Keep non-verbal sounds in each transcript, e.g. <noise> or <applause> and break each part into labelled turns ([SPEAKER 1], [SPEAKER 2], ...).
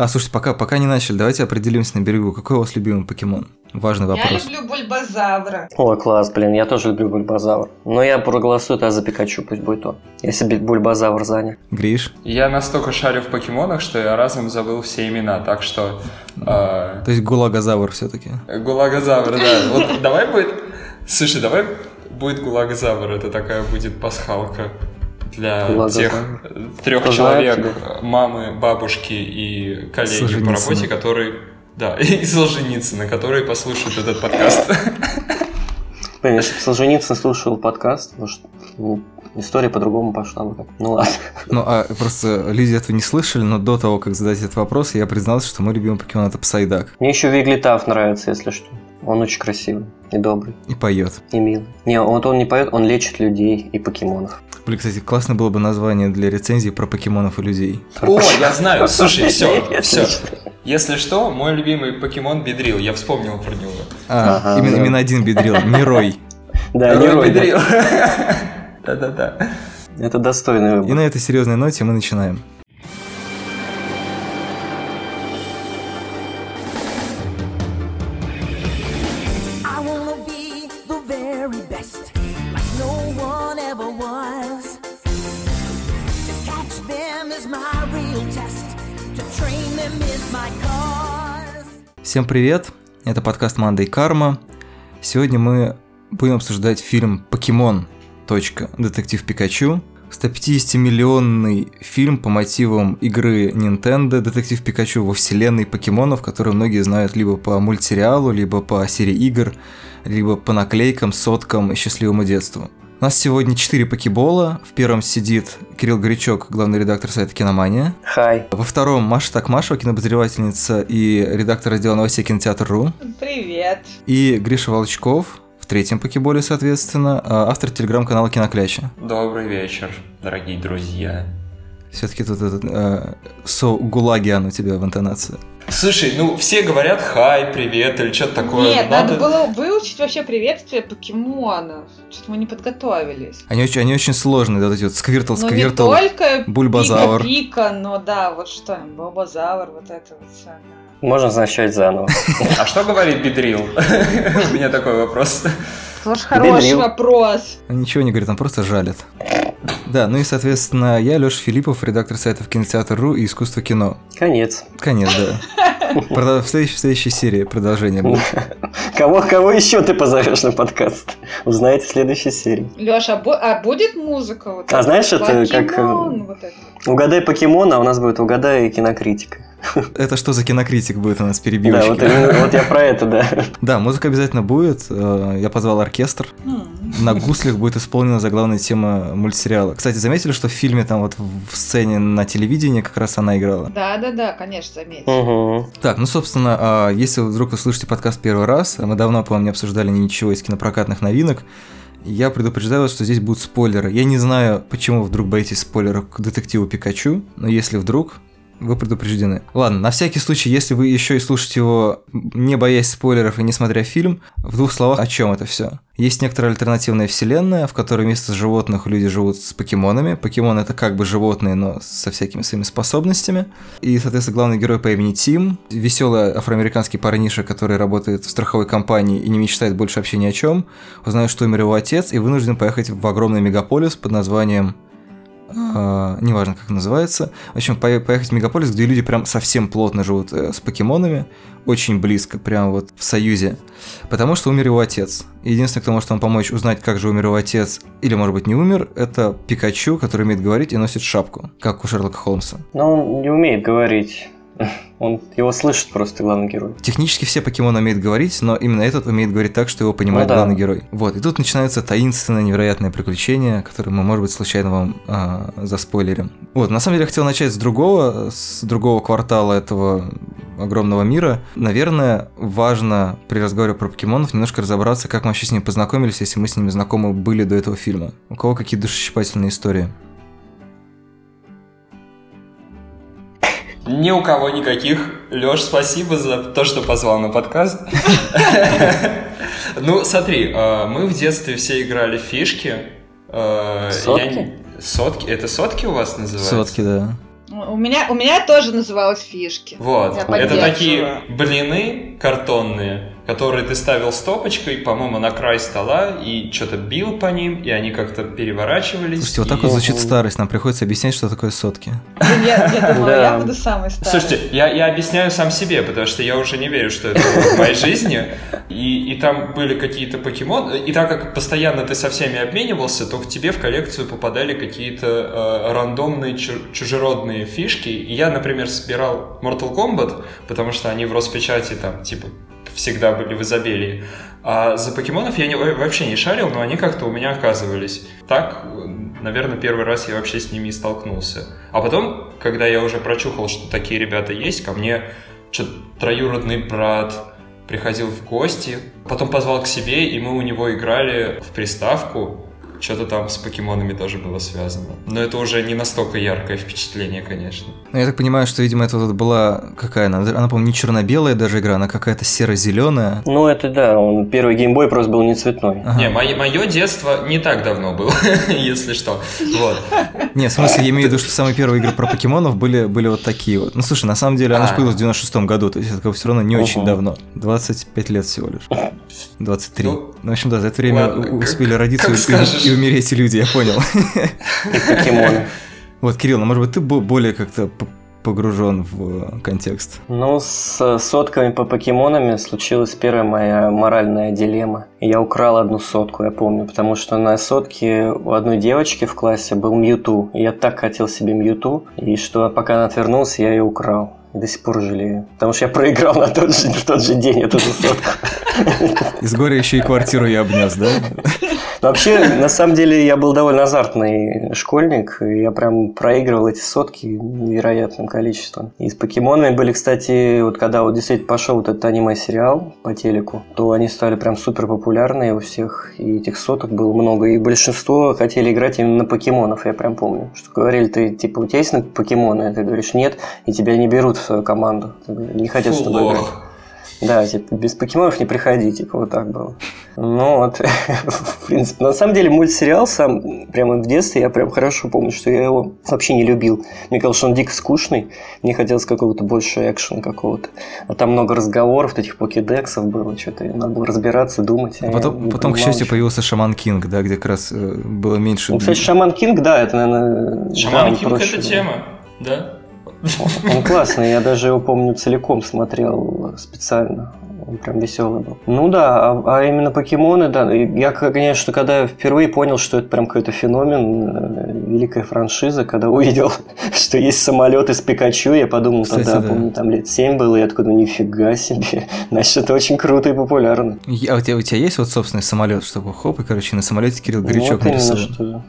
[SPEAKER 1] А, слушайте, пока, пока не начали, давайте определимся на берегу. Какой у вас любимый покемон? Важный вопрос.
[SPEAKER 2] Я люблю бульбазавра.
[SPEAKER 3] Ой, класс, блин, я тоже люблю бульбазавр. Но я проголосую тогда за Пикачу, пусть будет он. Если бульбазавр занят.
[SPEAKER 1] Гриш?
[SPEAKER 4] Я настолько шарю в покемонах, что я разом забыл все имена, так что... э,
[SPEAKER 1] То есть гулагозавр все-таки.
[SPEAKER 4] Гулагозавр, да. Вот давай будет... Слушай, давай будет гулагозавр, это такая будет пасхалка для
[SPEAKER 3] Гулагозавр.
[SPEAKER 4] тех трех
[SPEAKER 3] Кто
[SPEAKER 4] человек,
[SPEAKER 3] знает
[SPEAKER 4] мамы, бабушки и коллеги по работе, которые... Да, <laughs> и Солженицына, которые послушают этот подкаст.
[SPEAKER 3] Блин, если бы Солженицын слушал подкаст, может, ну, история по-другому пошла бы как. Ну ладно.
[SPEAKER 1] Ну, а просто люди этого не слышали, но до того, как задать этот вопрос, я признался, что мой любимый покемон это Псайдак.
[SPEAKER 3] Мне еще Виглитав нравится, если что. Он очень красивый и добрый,
[SPEAKER 1] И поет.
[SPEAKER 3] и милый. Не, вот он не поет, он лечит людей и покемонов.
[SPEAKER 1] Блин, кстати, классно было бы название для рецензии про покемонов и людей.
[SPEAKER 4] О, я знаю, слушай, все, все. Если что, мой любимый покемон Бедрил, я вспомнил про него.
[SPEAKER 1] А,
[SPEAKER 3] Ага,
[SPEAKER 1] именно,
[SPEAKER 3] да.
[SPEAKER 1] именно один бедрил, не Рой.
[SPEAKER 3] Да, не
[SPEAKER 4] Рой. Бедрил. <laughs> Да-да-да.
[SPEAKER 3] Это достойный
[SPEAKER 1] И
[SPEAKER 3] выбор.
[SPEAKER 1] на этой серьезной ноте мы начинаем.
[SPEAKER 5] I wanna be the very best, like no one ever was. To catch them is my real test, to train them is my cause.
[SPEAKER 1] Всем привет, это подкаст Манда и Карма. Сегодня мы будем обсуждать фильм «Покемон. Детектив Пикачу». 150-миллионный фильм по мотивам игры Nintendo «Детектив Пикачу» во вселенной покемонов, которую многие знают либо по мультсериалу, либо по серии игр, либо по наклейкам, соткам и счастливому детству. У нас сегодня 4 покебола. В первом сидит Кирилл Горячок, главный редактор сайта «Киномания».
[SPEAKER 3] Хай.
[SPEAKER 1] Во втором Маша Такмашева, кинобозревательница и редактор раздела новостей кинотеатр.ру.
[SPEAKER 2] Привет.
[SPEAKER 1] И Гриша Волчков, в третьем покеболе, соответственно, а, автор телеграм-канала Кинокляча.
[SPEAKER 4] Добрый вечер, дорогие друзья.
[SPEAKER 1] Все-таки тут этот э, со гулагиан у тебя в интонации.
[SPEAKER 4] Слушай, ну все говорят хай, привет или что-то такое.
[SPEAKER 2] Нет, надо... было выучить вообще приветствие покемонов. Что-то мы не подготовились.
[SPEAKER 1] Они очень, они очень сложные, да, вот эти вот сквиртл,
[SPEAKER 2] Ну не
[SPEAKER 1] сквиртл.
[SPEAKER 2] только
[SPEAKER 1] Бульбазавр.
[SPEAKER 2] Пика-пика, но да, вот что, Бобозавр, вот это вот все.
[SPEAKER 3] Можно начать заново. <laughs>
[SPEAKER 4] А что говорит Бедрил? <laughs> У меня такой вопрос.
[SPEAKER 2] Тоже хороший вопрос.
[SPEAKER 1] Ничего не говорит, он просто жалит. Да, ну и, соответственно, я, Леша Филиппов, редактор сайтов Кинотеатр.ру и Искусство кино.
[SPEAKER 3] Конец.
[SPEAKER 1] Конец, да. <laughs> Прода- В следующей, в следующей серии продолжение будет. <laughs>
[SPEAKER 3] Кого, кого еще ты позовешь на подкаст? Узнаете в следующей серии.
[SPEAKER 2] Леша, а, бу- а будет музыка? Вот
[SPEAKER 3] А знаешь, это как, э,
[SPEAKER 2] Покемон, вот это.
[SPEAKER 3] Угадай покемона, а у нас будет угадай кинокритика.
[SPEAKER 1] Это что за кинокритик будет у нас
[SPEAKER 3] Да,
[SPEAKER 1] перебивочка?
[SPEAKER 3] вот, именно- вот я про это, да.
[SPEAKER 1] Да, музыка обязательно будет. Э, Я позвал оркестр. На гуслях будет исполнена заглавная тема мультсериала. Кстати, заметили, что в фильме там вот в сцене на телевидении как раз она играла?
[SPEAKER 2] Да-да-да, конечно, заметь.
[SPEAKER 3] Угу.
[SPEAKER 1] Так, ну, собственно, а, если вдруг вы слышите подкаст первый раз, а мы давно, по-моему, не обсуждали ничего из кинопрокатных новинок, я предупреждаю вас, что здесь будут спойлеры. Я не знаю, почему вы вдруг боитесь спойлеров к детективу Пикачу, но если вдруг, вы предупреждены. Ладно, на всякий случай, если вы еще и слушаете его, не боясь спойлеров и не смотря фильм, в двух словах, о чем это все? Есть некоторая альтернативная вселенная, в которой вместо животных люди живут с покемонами. Покемоны это как бы животные, но со всякими своими способностями. И, соответственно, главный герой по имени Тим, веселый афроамериканский парниша, который работает в страховой компании и не мечтает больше вообще ни о чем, узнает, что умер его отец, и вынужден поехать в огромный мегаполис под названием а, неважно, как называется. В общем, пое- поехать в мегаполис, где люди прям совсем плотно живут э, с покемонами, очень близко, прям вот в союзе. Потому что умер его отец. Единственный, кто может вам помочь узнать, как же умер его отец, или, может быть, не умер, это Пикачу, который умеет говорить и носит шапку, как у Шерлока Холмса.
[SPEAKER 3] Но он не умеет говорить. <laughs> Он его слышит просто главный герой.
[SPEAKER 1] Технически все покемоны умеют говорить, но именно этот умеет говорить так, что его понимает
[SPEAKER 3] Ну да.
[SPEAKER 1] главный герой. Вот, и тут начинается таинственное, невероятное приключение, которое мы, может быть, случайно вам а, заспойлерим. Вот, на самом деле я хотел начать с другого, с другого квартала этого огромного мира. Наверное, важно при разговоре про покемонов немножко разобраться, как мы вообще с ними познакомились, если мы с ними знакомы были до этого фильма. У кого какие душесчипательные истории?
[SPEAKER 4] Ни у кого никаких. Леш, спасибо за то, что позвал на подкаст. <laughs> Ну, смотри, э, мы в детстве все играли в фишки. Э,
[SPEAKER 3] Сотки?
[SPEAKER 4] Сотки? Это сотки у вас называются?
[SPEAKER 1] Сотки, да.
[SPEAKER 2] У меня, у меня тоже называлось фишки.
[SPEAKER 4] Вот.
[SPEAKER 2] Я
[SPEAKER 4] Это такие блины картонные, которые ты ставил стопочкой, по-моему, на край стола и что-то бил по ним, и они как-то переворачивались.
[SPEAKER 1] Слушайте, вот так
[SPEAKER 4] и-
[SPEAKER 1] вот звучит старость, нам приходится объяснять, что такое сотки.
[SPEAKER 2] Я, я думала,
[SPEAKER 3] Да.
[SPEAKER 2] я буду самой старой.
[SPEAKER 4] Слушайте, я, я объясняю сам себе, потому что я уже не верю, что это было в моей жизни. И, и там были какие-то покемоны. И так как постоянно ты со всеми обменивался, то к тебе в коллекцию попадали какие-то э, рандомные чу- чужеродные фишки. И я, например, собирал Mortal Kombat, потому что они в Роспечати там, типа, всегда были в изобилии. А за покемонов я не- вообще не шарил, но они как-то у меня оказывались. Так, наверное, первый раз я вообще с ними и столкнулся. А потом, когда я уже прочухал, что такие ребята есть, ко мне что-то троюродный брат приходил в гости, потом позвал к себе, и мы у него играли в приставку. Что-то там с покемонами тоже было связано. Но это уже не настолько яркое впечатление, конечно.
[SPEAKER 1] Ну, я так понимаю, что, видимо, это вот была какая она? Она, по-моему, не черно-белая даже игра, она какая-то серо-зеленая.
[SPEAKER 3] Ну, это да, он первый геймбой просто был не цветной.
[SPEAKER 1] Ага.
[SPEAKER 4] Не, мое, детство не так давно было, <laughs> если что. Вот.
[SPEAKER 1] Не, в смысле, я имею в виду, что самые первые игры про покемонов были, были вот такие вот. Ну, слушай, на самом деле, она же
[SPEAKER 4] А.
[SPEAKER 1] появилась в 96 году, то есть это все равно не очень давно. 25 лет всего лишь. <laughs> 23.
[SPEAKER 4] Ну,
[SPEAKER 1] Ну, в общем, да, за это время успели родиться и-. И, умереть люди, я понял.
[SPEAKER 3] И покемоны.
[SPEAKER 1] Вот, Кирилл, ну, может быть, ты бо- более как-то погружен в э, контекст.
[SPEAKER 3] Ну, с сотками по покемонами случилась первая моя моральная дилемма. Я украл одну сотку, я помню, потому что на сотке у одной девочки в классе был Мьюту. И я так хотел себе Мьюту, и что пока она отвернулась, я ее украл. И до сих пор жалею. Потому что я проиграл на тот же, в тот же день эту же сотку.
[SPEAKER 1] Из горя еще и квартиру я обнес, да?
[SPEAKER 3] Вообще, на самом деле, я был довольно азартный школьник. Я прям проигрывал эти сотки невероятным количеством. И с покемонами были, кстати, вот когда вот действительно пошел вот этот аниме-сериал по телеку, то они стали прям супер популярные у всех. И этих соток было много. И большинство хотели играть именно на покемонов, я прям помню. Что говорили, ты типа, у тебя есть на покемоны? Ты говоришь, нет, и тебя не берут в свою команду. Не хотят с
[SPEAKER 4] Фу,
[SPEAKER 3] тобой играть. Да, типа, без покемонов не приходи, типа, вот так было. Ну вот, <laughs> в принципе, на самом деле мультсериал сам, прямо в детстве, я прям хорошо помню, что я его вообще не любил. Мне казалось, что он дико скучный, мне хотелось какого-то больше экшена какого-то. А там много разговоров, этих покедексов было, что-то надо было разбираться, думать. а
[SPEAKER 1] А
[SPEAKER 3] я
[SPEAKER 1] потом, потом к счастью,
[SPEAKER 3] ничего.
[SPEAKER 1] появился Шаман Кинг, да, где как раз э, было меньше...
[SPEAKER 3] Ну, кстати, Шаман Кинг, да, это, наверное...
[SPEAKER 4] Шаман Кинг это тема, да?
[SPEAKER 3] Он классный, я даже его, помню, целиком смотрел специально. Он прям веселый был. Ну да, а, а именно покемоны, да. Я, конечно, когда впервые понял, что это прям какой-то феномен, э, великая франшиза, когда увидел, <laughs> что есть самолет из Пикачу, я подумал,
[SPEAKER 1] Кстати,
[SPEAKER 3] тогда,
[SPEAKER 1] да.
[SPEAKER 3] помню, там лет 7 было, и такой, ну нифига себе. <laughs> Значит, это очень круто и популярно.
[SPEAKER 1] А у тебя, у тебя есть вот собственный самолет, чтобы хоп, и, короче, на самолете Кирилл Горячок
[SPEAKER 3] вот именно,
[SPEAKER 1] нарисован?
[SPEAKER 3] что...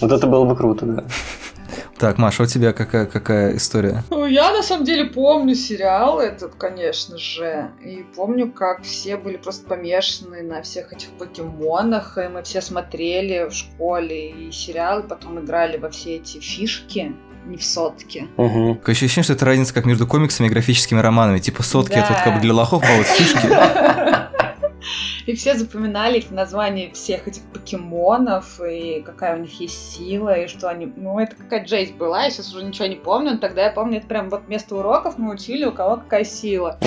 [SPEAKER 3] Вот это было бы круто, да. <laughs>
[SPEAKER 1] Так, Маша, у тебя какая, какая история?
[SPEAKER 2] Ну, я на самом деле помню сериал этот, конечно же. И помню, как все были просто помешаны на всех этих покемонах. И мы все смотрели в школе и сериал, и потом играли во все эти фишки. Не в сотки.
[SPEAKER 3] Мгм.
[SPEAKER 1] Такое ощущение, что это разница как между комиксами и графическими романами. Типа сотки это вот как бы
[SPEAKER 2] Да.
[SPEAKER 1] для лохов, а вот фишки... <laughs>
[SPEAKER 2] И все запоминали названия всех этих покемонов, и какая у них есть сила, и что они... Ну, это какая-то жесть была, я сейчас уже ничего не помню, но тогда я помню, это прям вот вместо уроков мы учили, у кого какая сила.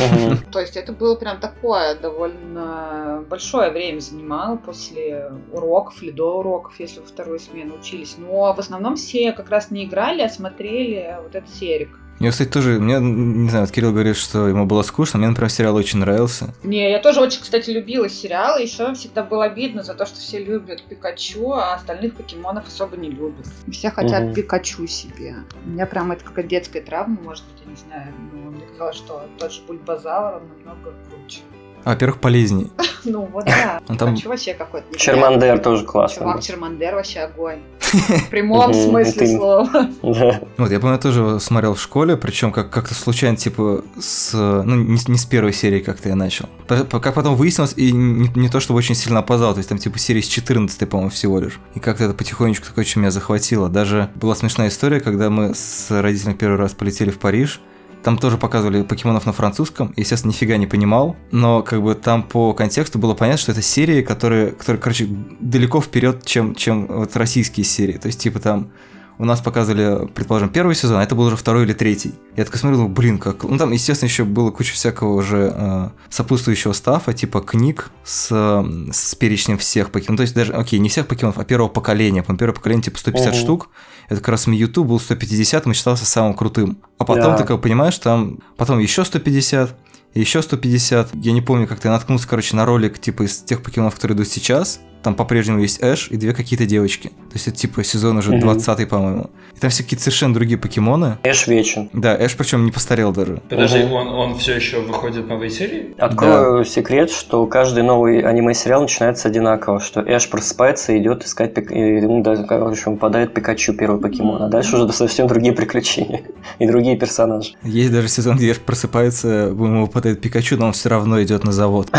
[SPEAKER 2] То есть это было прям такое, довольно большое время занимало после уроков или до уроков, если во вторую смену учились. Но в основном все как раз не играли, а смотрели вот этот серик.
[SPEAKER 1] Мне, кстати, тоже, мне, не знаю, вот Кирилл говорит, что ему было скучно, мне, например, сериал очень нравился.
[SPEAKER 2] Не, я тоже очень, кстати, любила сериалы. Еще всегда было обидно за то, что все любят Пикачу, а остальных покемонов особо не любят. Все хотят
[SPEAKER 3] Мгм.
[SPEAKER 2] Пикачу себе. У меня прям это какая-то детская травма, может быть, я не знаю. Но мне казалось, что тот же Бульбазавр, он намного круче.
[SPEAKER 1] А, во-первых, полезней. <laughs>
[SPEAKER 2] Ну вот да.
[SPEAKER 1] Ну, <laughs> там-
[SPEAKER 2] Пикачу вообще какой-то.
[SPEAKER 3] Чермандер тоже классный.
[SPEAKER 2] Чувак. Чермандер вообще огонь. <laughs> В прямом смысле слова.
[SPEAKER 3] Да.
[SPEAKER 1] Вот, я помню, тоже смотрел в школе, причем как- как-то случайно, типа, с, ну, не, с- первой серии как-то я начал. Как потом выяснилось, и не, то, чтобы очень сильно опоздал, то есть там, типа, серии с 14 по-моему, всего лишь. И как-то это потихонечку такое очень меня захватило. Даже была смешная история, когда мы с родителями первый раз полетели в Париж, там тоже показывали покемонов на французском. Естественно, нифига не понимал. Но как бы там по контексту было понятно, что это серии, которые, которые короче, далеко вперед, чем, чем вот российские серии. То есть, типа, там у нас показывали, предположим, первый сезон, а это был уже второй или третий. Я такой смотрел, блин, как... Ну, там, естественно, еще было куча всякого уже э, сопутствующего стафа, типа книг с, э, с перечнем всех покемонов. Ну, то есть даже, окей, не всех покемонов, а первого поколения. По первое поколение типа 150
[SPEAKER 3] Ого.
[SPEAKER 1] штук. Это как раз Мьюту был 150 и считался самым крутым. А потом
[SPEAKER 3] Да.
[SPEAKER 1] ты как понимаешь, там потом еще 150, еще 150. Я не помню, как ты наткнулся, короче, на ролик типа из тех покемонов, которые идут сейчас. Там по-прежнему есть Эш и две какие-то девочки. То есть это типа сезон уже
[SPEAKER 3] Мгм.
[SPEAKER 1] 20 по-моему. И там все какие-то совершенно другие покемоны.
[SPEAKER 3] Эш вечен.
[SPEAKER 1] Да, Эш причем не постарел даже.
[SPEAKER 4] Подожди,
[SPEAKER 3] Мгм.
[SPEAKER 4] он, он все еще выходит новые серии?
[SPEAKER 3] Открою секрет, что каждый новый аниме-сериал начинается одинаково, что Эш просыпается и идет искать, пик... и ему даже, короче, попадает Пикачу, первый покемон, а дальше уже совсем другие приключения <laughs> и другие персонажи.
[SPEAKER 1] Есть даже сезон, где Эш просыпается, ему выпадает Пикачу, но он все равно идет на завод. <laughs>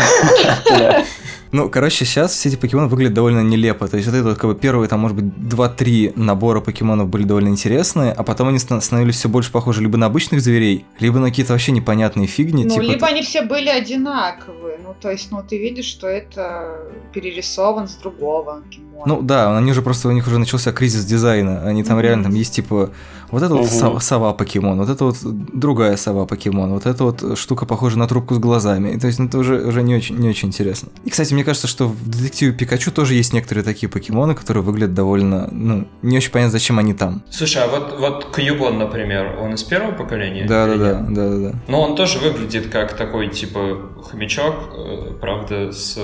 [SPEAKER 1] Ну, короче, сейчас все эти покемоны выглядят довольно нелепо. То есть вот это вот как бы первые, там, может быть, 2-3 набора покемонов были довольно интересные, а потом они ста- становились все больше похожи либо на обычных зверей, либо на какие-то вообще непонятные фигни.
[SPEAKER 2] Ну,
[SPEAKER 1] типа
[SPEAKER 2] либо они все были одинаковые. Ну, то есть, ну, ты видишь, что это перерисован с другого покемона.
[SPEAKER 1] Ну да, они уже просто, у них уже начался кризис дизайна. Они там
[SPEAKER 2] Мгм.
[SPEAKER 1] реально, там есть типа, вот это вот
[SPEAKER 3] Мгм.
[SPEAKER 1] сова, сова покемон, вот это вот другая сова покемон, вот эта вот штука похожа на трубку с глазами. То есть, ну, это уже, уже не, очень, не очень интересно. И, кстати, мне кажется, что в детективе Пикачу тоже есть некоторые такие покемоны, которые выглядят довольно, ну, не очень понятно, зачем они там.
[SPEAKER 4] Слушай, а вот, вот Кьюбон, например, он из первого поколения?
[SPEAKER 1] Да, да, да, да, да, да.
[SPEAKER 4] Но он тоже выглядит как такой, типа, хомячок, э, правда, с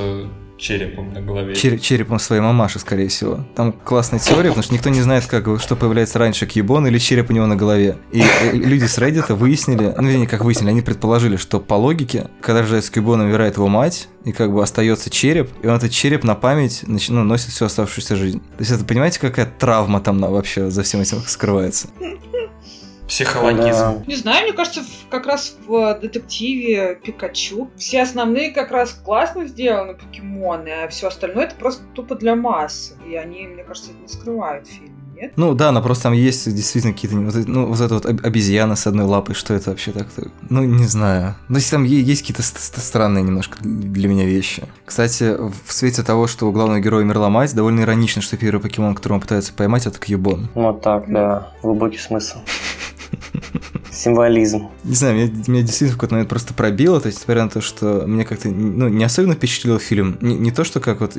[SPEAKER 4] черепом на голове.
[SPEAKER 1] Чер- черепом своей мамаши, скорее всего. Там классная теория, потому что никто не знает, как, что появляется раньше, кьюбон или череп у него на голове. И э, люди с Reddit выяснили, ну, вернее, как выяснили, они предположили, что по логике, когда рождается кьюбон, умирает его мать, и как бы остается череп, и он этот череп на память нач- ну, носит всю оставшуюся жизнь. То есть это, понимаете, какая травма там вообще за всем этим скрывается?
[SPEAKER 4] Психологизм.
[SPEAKER 2] Не знаю, мне кажется, в- как раз в детективе Пикачу все основные как раз классно сделаны покемоны, а все остальное это просто тупо для массы. И они, мне кажется, это не скрывают в фильме, нет?
[SPEAKER 1] Ну да, но просто там есть действительно какие-то, ну вот эта вот об- обезьяна с одной лапой, что это вообще так-то? Ну не знаю. Ну если там есть какие-то ст- ст- странные немножко для меня вещи. Кстати, в свете того, что у главного героя умерла мать, довольно иронично, что первый покемон, которого он пытается поймать, это Кьюбон.
[SPEAKER 3] Вот так, да. Глубокий смысл. Символизм.
[SPEAKER 1] Не знаю, меня, меня действительно в какой-то момент просто пробило, то есть, несмотря на то, что мне как-то ну, не особенно впечатлил фильм, не, не то, что как вот,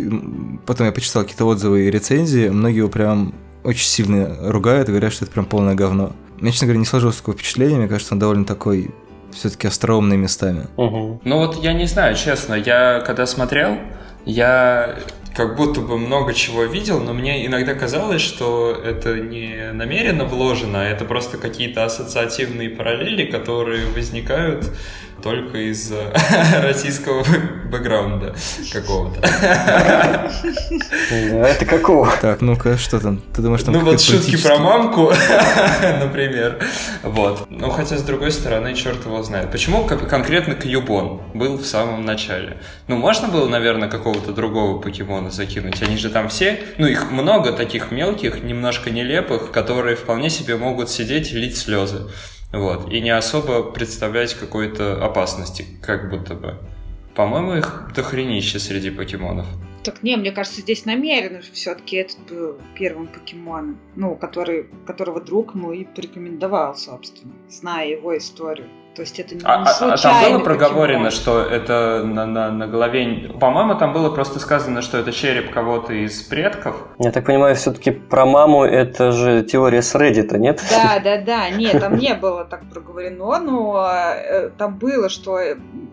[SPEAKER 1] потом я почитал какие-то отзывы и рецензии, многие его прям очень сильно ругают и говорят, что это прям полное говно. Мне, честно говоря, не сложилось такого впечатления, мне кажется, он довольно такой все-таки остроумный местами.
[SPEAKER 3] Мгм.
[SPEAKER 4] Ну вот я не знаю, честно, я когда смотрел, я как будто бы много чего видел, но мне иногда казалось, что это не намеренно вложено, а это просто какие-то ассоциативные параллели, которые возникают только из э, <laughs> российского бэкграунда какого-то.
[SPEAKER 3] Это какого?
[SPEAKER 1] Так, ну-ка, что там? Ты думаешь, там
[SPEAKER 4] Ну вот шутки про мамку, <laughs> например. Вот. Ну хотя, с другой стороны, черт его знает. Почему кон- конкретно Кьюбон был в самом начале? Ну, можно было, наверное, какого-то другого покемона закинуть. Они же там все, ну, их много таких мелких, немножко нелепых, которые вполне себе могут сидеть и лить слезы. Вот. И не особо представлять какой-то опасности, как будто бы. По-моему, их дохренище среди покемонов.
[SPEAKER 2] Так не, мне кажется, здесь намеренно все-таки этот был первым покемоном, ну, который, которого друг мой порекомендовал, собственно, зная его историю. То есть это не
[SPEAKER 4] А, а- а там было проговорено, что это на, на, на голове... По-моему, там было просто сказано, что это череп кого-то из предков.
[SPEAKER 3] Я так понимаю, все-таки про маму это же теория с Reddit, нет?
[SPEAKER 2] Да, да, да. Нет, там не было так проговорено, но э, там было, что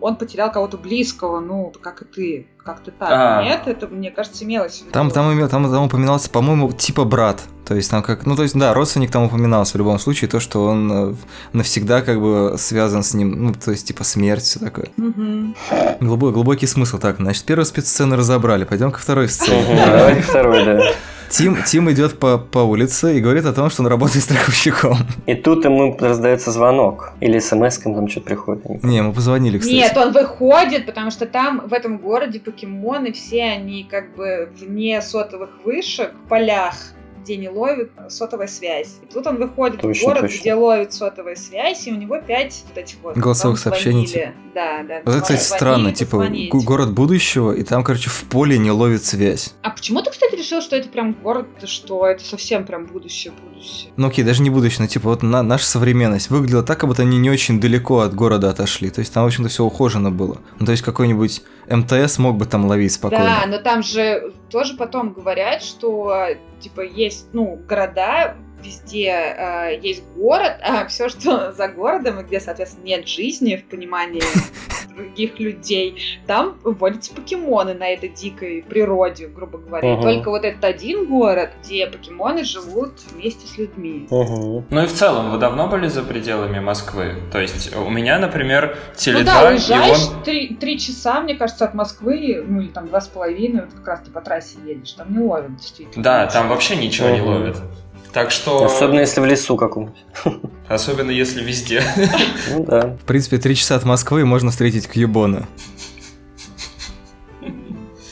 [SPEAKER 2] он потерял кого-то близкого, ну, как и ты. Как-то так.
[SPEAKER 4] А.
[SPEAKER 2] Нет, это, мне кажется, имелось в виду.
[SPEAKER 1] Там, там, имел- там, там упоминался, по-моему, типа брат. То есть там как, ну то есть да, родственник там упоминался в любом случае, то, что он э, навсегда как бы связан с ним, ну то есть типа смерть, все такое.
[SPEAKER 2] Мгм.
[SPEAKER 1] Глубокий, глубокий смысл. Так, значит, первую спецсцену разобрали, пойдем ко второй сцене.
[SPEAKER 3] Давайте второй, да.
[SPEAKER 1] Тим, Тим идет по, по улице и говорит о том, что он работает страховщиком.
[SPEAKER 3] И тут ему раздается звонок. Или смс там что-то приходит. не.
[SPEAKER 1] Не, мы позвонили, кстати.
[SPEAKER 2] Нет, он выходит, потому что там, в этом городе, покемоны все, они как бы вне сотовых вышек, в полях. Где не ловит сотовая связь. И тут он выходит
[SPEAKER 3] Точно,
[SPEAKER 2] в город,
[SPEAKER 3] точно.
[SPEAKER 2] где ловит сотовая связь, и у него пять вот этих вот...
[SPEAKER 1] Голосовых сообщений,
[SPEAKER 2] звонили. Да, да.
[SPEAKER 1] Вот это, кстати, странно, типа город будущего, и там, короче, в поле не ловит связь.
[SPEAKER 2] А почему ты, кстати, решил, что это прям город, что это совсем прям будущее, будущее?
[SPEAKER 1] Ну окей, даже не будущее, но типа вот на, наша современность выглядела так, как будто они не очень далеко от города отошли. То есть там, в общем-то, все ухожено было. Ну, то есть какой-нибудь МТС мог бы там ловить спокойно.
[SPEAKER 2] Да, но там же тоже потом говорят, что типа есть, ну, города, везде э, есть город, а все, что <laughs> за городом, и где, соответственно, нет жизни в понимании других людей, там вводятся покемоны на этой дикой природе, грубо говоря. И
[SPEAKER 3] Ага.
[SPEAKER 2] Только вот этот один город, где покемоны живут вместе с людьми.
[SPEAKER 3] Угу.
[SPEAKER 4] Ну и в целом, вы давно были за пределами Москвы? То есть у меня, например, Теле2,
[SPEAKER 2] ну да,
[SPEAKER 4] и
[SPEAKER 2] уезжаешь
[SPEAKER 4] он...
[SPEAKER 2] три, три часа, мне кажется, от Москвы, ну или там два с половиной, вот как раз ты по трассе едешь, там не ловят действительно.
[SPEAKER 4] Да, там вообще ничего не
[SPEAKER 3] Мгм.
[SPEAKER 4] Так что...
[SPEAKER 3] Особенно если в лесу каком-нибудь. <laughs>
[SPEAKER 4] Особенно если везде.
[SPEAKER 3] Ну да.
[SPEAKER 1] В принципе, три часа от Москвы можно встретить Кьюбона.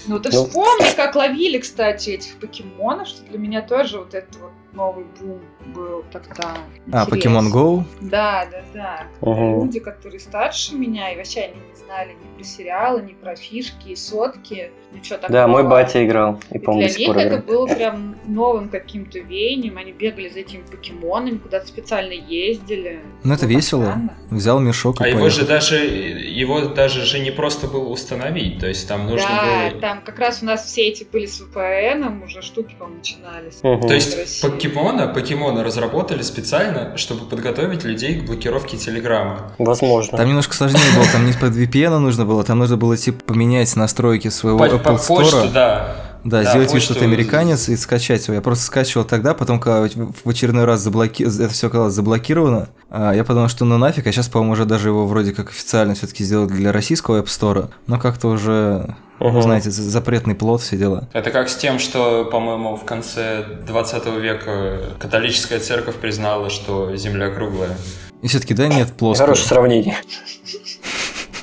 [SPEAKER 2] Ну ты
[SPEAKER 3] Ну.
[SPEAKER 2] вспомни, как ловили, кстати, этих покемонов, что для меня тоже вот это вот новый бум был тогда.
[SPEAKER 1] А,
[SPEAKER 2] Интерес.
[SPEAKER 1] Pokemon Go?
[SPEAKER 2] Да, да, да.
[SPEAKER 3] Мгм.
[SPEAKER 2] Люди, которые старше меня, и вообще они не знали ни про сериалы, ни про фишки, и сотки, ничего такого.
[SPEAKER 3] Да, мой батя играл. И,
[SPEAKER 2] И
[SPEAKER 3] по-моему,
[SPEAKER 2] для них это
[SPEAKER 3] играет.
[SPEAKER 2] было прям новым каким-то веянием. Они бегали за этими покемонами, куда-то специально ездили.
[SPEAKER 1] Ну, это весело.
[SPEAKER 2] странно.
[SPEAKER 1] Взял мешок и
[SPEAKER 4] А его
[SPEAKER 1] поехал.
[SPEAKER 4] же даже его даже же не просто было установить, то есть там нужно
[SPEAKER 2] да,
[SPEAKER 4] было.
[SPEAKER 2] там как раз у нас все эти были с VPN, уже штуки, по-моему, начинались.
[SPEAKER 3] Мгм.
[SPEAKER 4] То есть
[SPEAKER 2] России.
[SPEAKER 4] Покемона, покемона разработали специально, чтобы подготовить людей к блокировке Телеграма.
[SPEAKER 3] Возможно.
[SPEAKER 1] Там немножко сложнее было, там не под VPN нужно было, там нужно было типа поменять настройки своего
[SPEAKER 4] По,
[SPEAKER 1] Apple
[SPEAKER 4] по
[SPEAKER 1] Store.
[SPEAKER 4] почту, да.
[SPEAKER 1] Да,
[SPEAKER 4] Да,
[SPEAKER 1] сделать вид, что ты американец и скачать его. Я просто скачивал тогда, потом, когда в очередной раз заблоки... это все оказалось заблокировано, а, я подумал, что ну нафиг, а сейчас, по-моему, уже даже его вроде как официально все-таки сделали для российского App Store, но как-то уже, вы знаете, за- запретный плод, все дела.
[SPEAKER 4] Это как с тем, что, по-моему, в конце 20 века католическая церковь признала, что Земля круглая.
[SPEAKER 1] И все-таки, да, нет плоского.
[SPEAKER 3] Хорошее сравнение.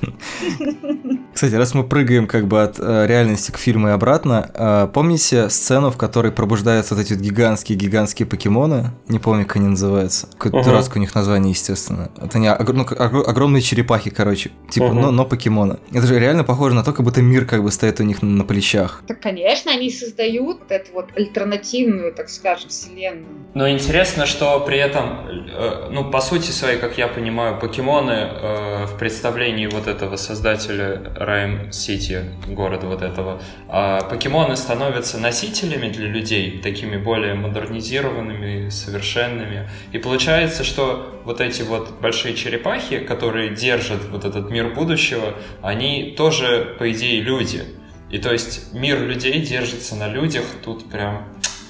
[SPEAKER 3] <laughs>
[SPEAKER 1] Кстати, раз мы прыгаем как бы от э, реальности к фильму и обратно, э, помните сцену, в которой пробуждаются вот эти вот гигантские-гигантские покемоны? Не помню, как они называются. Какое-то
[SPEAKER 3] Мгм.
[SPEAKER 1] дурацкое у них название, естественно. Это не огр- ну, огр- огромные черепахи, короче. Типа,
[SPEAKER 3] Мгм.
[SPEAKER 1] но, но покемоны. Это же реально похоже на то, как будто мир как бы стоит у них на, на плечах.
[SPEAKER 2] Так, конечно, они создают эту вот альтернативную, так скажем, вселенную.
[SPEAKER 4] Но интересно, что при этом, э, ну, по сути своей, как я понимаю, покемоны э, в представлении вот этого создателя Райм Сити, города вот этого, а покемоны становятся носителями для людей, такими более модернизированными, совершенными. И получается, что вот эти вот большие черепахи, которые держат вот этот мир будущего, они тоже, по идее, люди. И то есть мир людей держится на людях, тут прям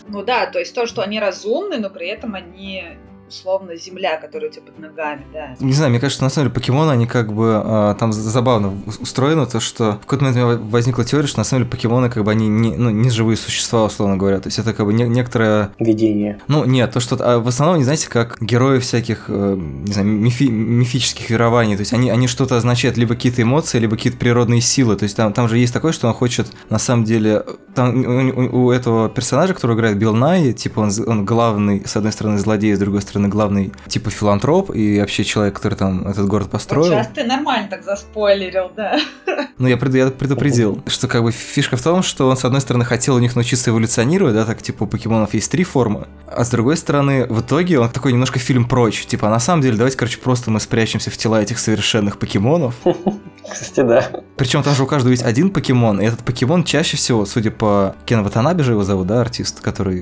[SPEAKER 2] Ну да, то есть то, что они разумны, но при этом они условно земля, которая у тебя под ногами, да.
[SPEAKER 1] Не знаю, мне кажется, на самом деле покемоны, они как бы э, там забавно у- устроено, то что в какой-то момент у меня возникла теория, что на самом деле покемоны как бы они не, ну, не живые существа, условно говоря. То есть это как бы не- некоторая
[SPEAKER 3] Видение.
[SPEAKER 1] Ну, нет, то, что... А в основном, не знаете, как герои всяких, э, не знаю, мифи- мифических верований. То есть они, они что-то означают, либо какие-то эмоции, либо какие-то природные силы. То есть там, там же есть такое, что он хочет, на самом деле... Там у, у- у этого персонажа, который играет Билл Най, типа он, он главный, с одной стороны, злодей, с другой стороны, главный, типа, филантроп и вообще человек, который там этот город
[SPEAKER 2] Вот
[SPEAKER 1] построил.
[SPEAKER 2] сейчас ты нормально так заспойлерил, да. <laughs>
[SPEAKER 1] Ну, я, пред- я предупредил, что как бы фишка в том, что он, с одной стороны, хотел у них научиться эволюционировать, да, так, типа, у покемонов есть три формы, а с другой стороны, в итоге он такой немножко фильм прочь, типа, а на самом деле, давайте, короче, просто мы спрячемся в тела этих совершенных покемонов, <laughs>
[SPEAKER 3] Кстати, да.
[SPEAKER 1] причем там же у каждого есть один покемон, и этот покемон чаще всего, судя по Кен Ватанаbe же его зовут, да, артист, который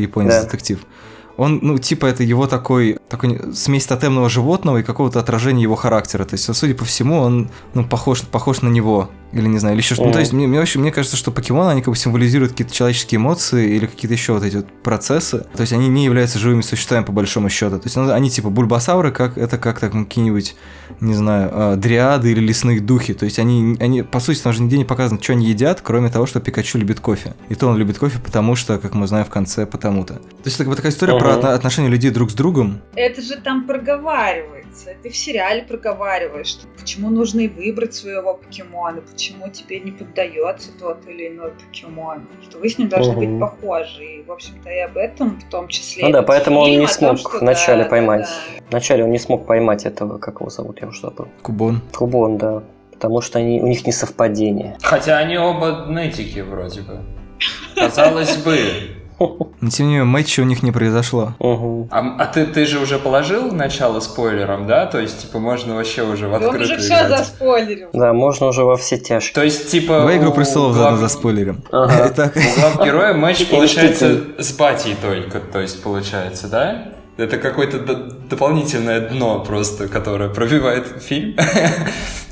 [SPEAKER 1] японец детектив. Он, ну, типа, это его такой, такой смесь тотемного животного и какого-то отражения его характера. То есть, судя по всему, он, ну, похож, похож на него. Или не знаю, или еще что-то. Ну, то есть, мне, мне, вообще, мне кажется, что покемоны, они как бы символизируют какие-то человеческие эмоции или какие-то еще вот эти вот процессы. То есть, они не являются живыми существами по большому счету. То есть, ну, они типа бульбасауры, как это как так какие-нибудь, не знаю, э, дриады или лесные духи. То есть, они, они по сути, там же нигде не показано, что они едят, кроме того, что Пикачу любит кофе. И то он любит кофе, потому что, как мы знаем в конце, потому-то. То есть, это как бы такая история про
[SPEAKER 3] Ага.
[SPEAKER 1] отно- отношения людей друг с другом.
[SPEAKER 2] Это же там проговаривается. Ты в сериале проговариваешь, что почему нужно и выбрать своего покемона, почему тебе не поддается тот или иной покемон, что вы с ним должны
[SPEAKER 3] Угу.
[SPEAKER 2] быть похожи. И, в общем-то, и об этом в том числе.
[SPEAKER 3] Ну да, поэтому он не
[SPEAKER 2] том,
[SPEAKER 3] смог
[SPEAKER 2] что
[SPEAKER 3] вначале
[SPEAKER 2] да,
[SPEAKER 3] поймать.
[SPEAKER 2] да,
[SPEAKER 3] Вначале он не смог поймать этого, как его зовут, я уже забыл.
[SPEAKER 1] Кубон.
[SPEAKER 3] Кубон, да. Потому что они, у них не совпадение.
[SPEAKER 4] Хотя они оба нетики вроде бы. Казалось бы. <laughs>
[SPEAKER 1] Но тем не менее, матча у них не произошло.
[SPEAKER 3] Угу.
[SPEAKER 4] А, а ты, ты же уже положил начало спойлером, да? То есть, типа, можно вообще уже в
[SPEAKER 2] Да он
[SPEAKER 4] открытую
[SPEAKER 2] уже все
[SPEAKER 4] играть.
[SPEAKER 2] заспойлерил.
[SPEAKER 3] Да, можно уже во все тяжкие.
[SPEAKER 4] То есть, типа...
[SPEAKER 1] Давай игру престолов
[SPEAKER 4] глав-
[SPEAKER 1] заодно заспойлерим.
[SPEAKER 3] Ага. <laughs>
[SPEAKER 1] Итак,
[SPEAKER 4] У главгероя матч
[SPEAKER 3] Или
[SPEAKER 4] получается с батей только, то есть получается, да? Это какое-то дополнительное дно просто, которое пробивает фильм. <laughs>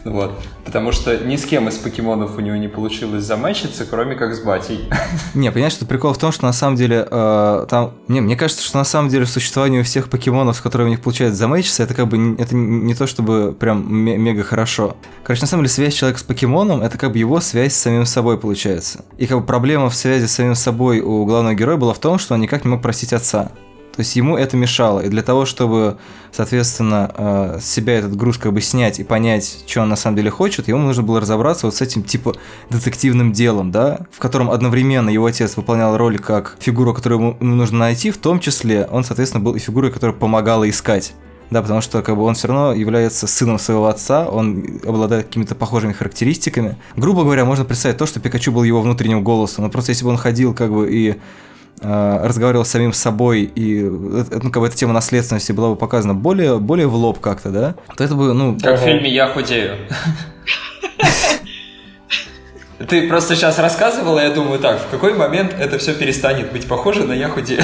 [SPEAKER 4] Вот. Потому что ни с кем из покемонов у него не получилось замачиться, кроме как с батей. <laughs>
[SPEAKER 1] Не, понимаешь, что прикол в том, что на самом деле э, там... Не, мне кажется, что на самом деле существование всех покемонов, с которыми у них получается замечиться, это как бы это не то, чтобы прям ме- мега хорошо. Короче, на самом деле связь человека с покемоном, это как бы его связь с самим собой получается. И как бы проблема в связи с самим собой у главного героя была в том, что он никак не мог простить отца. То есть ему это мешало. И для того, чтобы, соответственно, э, с себя этот груз как бы снять и понять, что он на самом деле хочет, ему нужно было разобраться вот с этим типа детективным делом, да, в котором одновременно его отец выполнял роль как фигуру, которую ему нужно найти, в том числе он, соответственно, был и фигурой, которая помогала искать. Да, потому что как бы он все равно является сыном своего отца, он обладает какими-то похожими характеристиками. Грубо говоря, можно представить то, что Пикачу был его внутренним голосом. Но просто если бы он ходил как бы и разговаривал с самим собой, и э, ну, как бы эта тема наследственности была бы показана более, более в лоб как-то, да, то это бы, ну,
[SPEAKER 4] Как в
[SPEAKER 3] Ага.
[SPEAKER 4] фильме «Я худею». Ты просто сейчас рассказывал, и я думаю, так, в какой момент это все перестанет быть похоже на «Я худею»?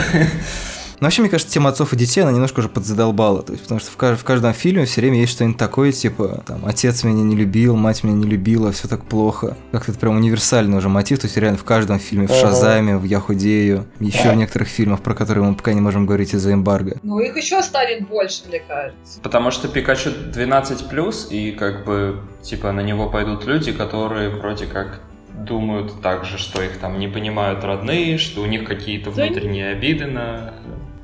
[SPEAKER 1] Ну, вообще, мне кажется, тема отцов и детей, она немножко уже подзадолбала. То есть, потому что в, кажд- в каждом фильме все время есть что-нибудь такое, типа, там, отец меня не любил, мать меня не любила, все так плохо. Как-то это прям универсальный уже мотив, то есть реально в каждом фильме, в. Шазаме, в Я худею, еще в некоторых фильмах, про которые мы пока не можем говорить из-за эмбарго.
[SPEAKER 2] Ну, их еще станет больше, мне кажется.
[SPEAKER 4] Потому что Пикачу 12+, и как бы, типа, на него пойдут люди, которые вроде как думают так же, что их там не понимают родные, что у них какие-то внутренние обиды на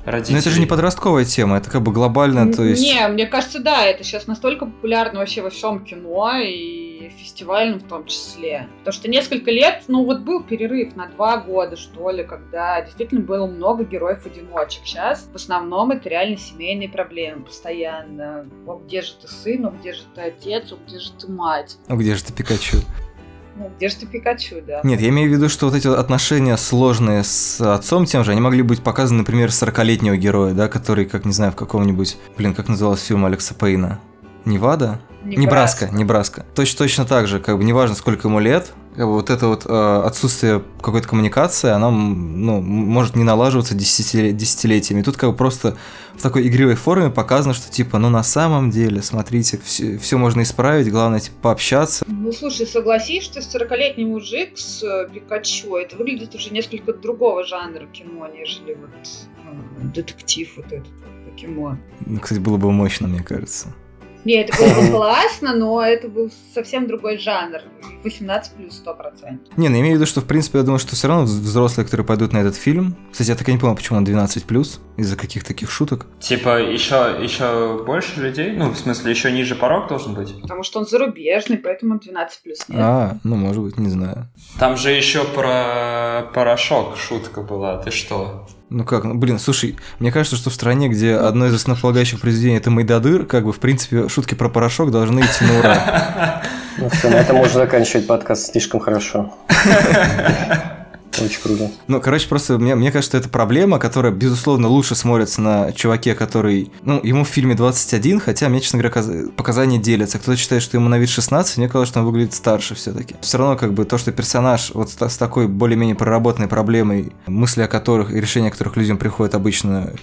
[SPEAKER 4] родителей.
[SPEAKER 1] Но это же не подростковая тема, это как бы глобально, то есть...
[SPEAKER 2] Не, мне кажется, да, это сейчас настолько популярно вообще во всем кино и фестивальном в том числе. Потому что несколько лет, ну вот был перерыв на два года, что ли, когда действительно было много героев-одиночек. Сейчас в основном это реально семейные проблемы постоянно. О, где же ты сын, о, где же ты отец, о, где же ты мать?
[SPEAKER 1] Ну где же ты, Пикачу?
[SPEAKER 2] Ну, где же ты Пикачу, да?
[SPEAKER 1] Нет, я имею в виду, что вот эти отношения сложные с отцом тем же, они могли быть показаны, например, 40-летнего героя, да, который, как, не знаю, в каком-нибудь... Блин, как назывался фильм Алекса Пейна? Невада? Небраска, Небраска. Точно, точно так же, как бы неважно, сколько ему лет, вот это вот э, отсутствие какой-то коммуникации, она ну, может не налаживаться десятиле- десятилетиями. И тут как бы просто в такой игривой форме показано, что типа, ну на самом деле, смотрите, все, можно исправить, главное типа пообщаться.
[SPEAKER 2] Ну, слушай, согласись, что 40-летний мужик с э, Пикачу, это выглядит уже несколько другого жанра кино, нежели вот э, детектив вот этот покемон.
[SPEAKER 1] Ну, Кстати, было бы мощно, мне кажется.
[SPEAKER 2] Не, это было бы <laughs> классно, но это был совсем другой жанр. 18 плюс 100%.
[SPEAKER 1] Не, ну я имею в виду, что в принципе я думаю, что все равно вз- взрослые, которые пойдут на этот фильм. Кстати, я так и не понял, почему он 12 из-за каких таких шуток.
[SPEAKER 4] Типа, еще, еще больше людей? Ну, в смысле, еще ниже порог должен быть?
[SPEAKER 2] Потому что он зарубежный, поэтому он 12 плюс. Нет?
[SPEAKER 1] А, ну может быть, не знаю.
[SPEAKER 4] Там же еще про порошок шутка была, ты что?
[SPEAKER 1] Ну как, ну блин, слушай, мне кажется, что в стране, где одно из основополагающих произведений это Майдадыр, как бы в принципе шутки про порошок должны идти на ура.
[SPEAKER 3] Ну все, на этом можно заканчивать подкаст слишком хорошо. <laughs> Очень круто.
[SPEAKER 1] Ну, короче, просто мне, мне кажется, что это проблема, которая, безусловно, лучше смотрится на чуваке, который... Ну, ему в фильме 21, хотя мне, честно говоря, каз- показания делятся. Кто-то считает, что ему на вид 16, мне казалось, что он выглядит старше все таки Все равно, как бы, то, что персонаж вот с, с такой более-менее проработанной проблемой, мысли о которых и решения о которых людям приходят обычно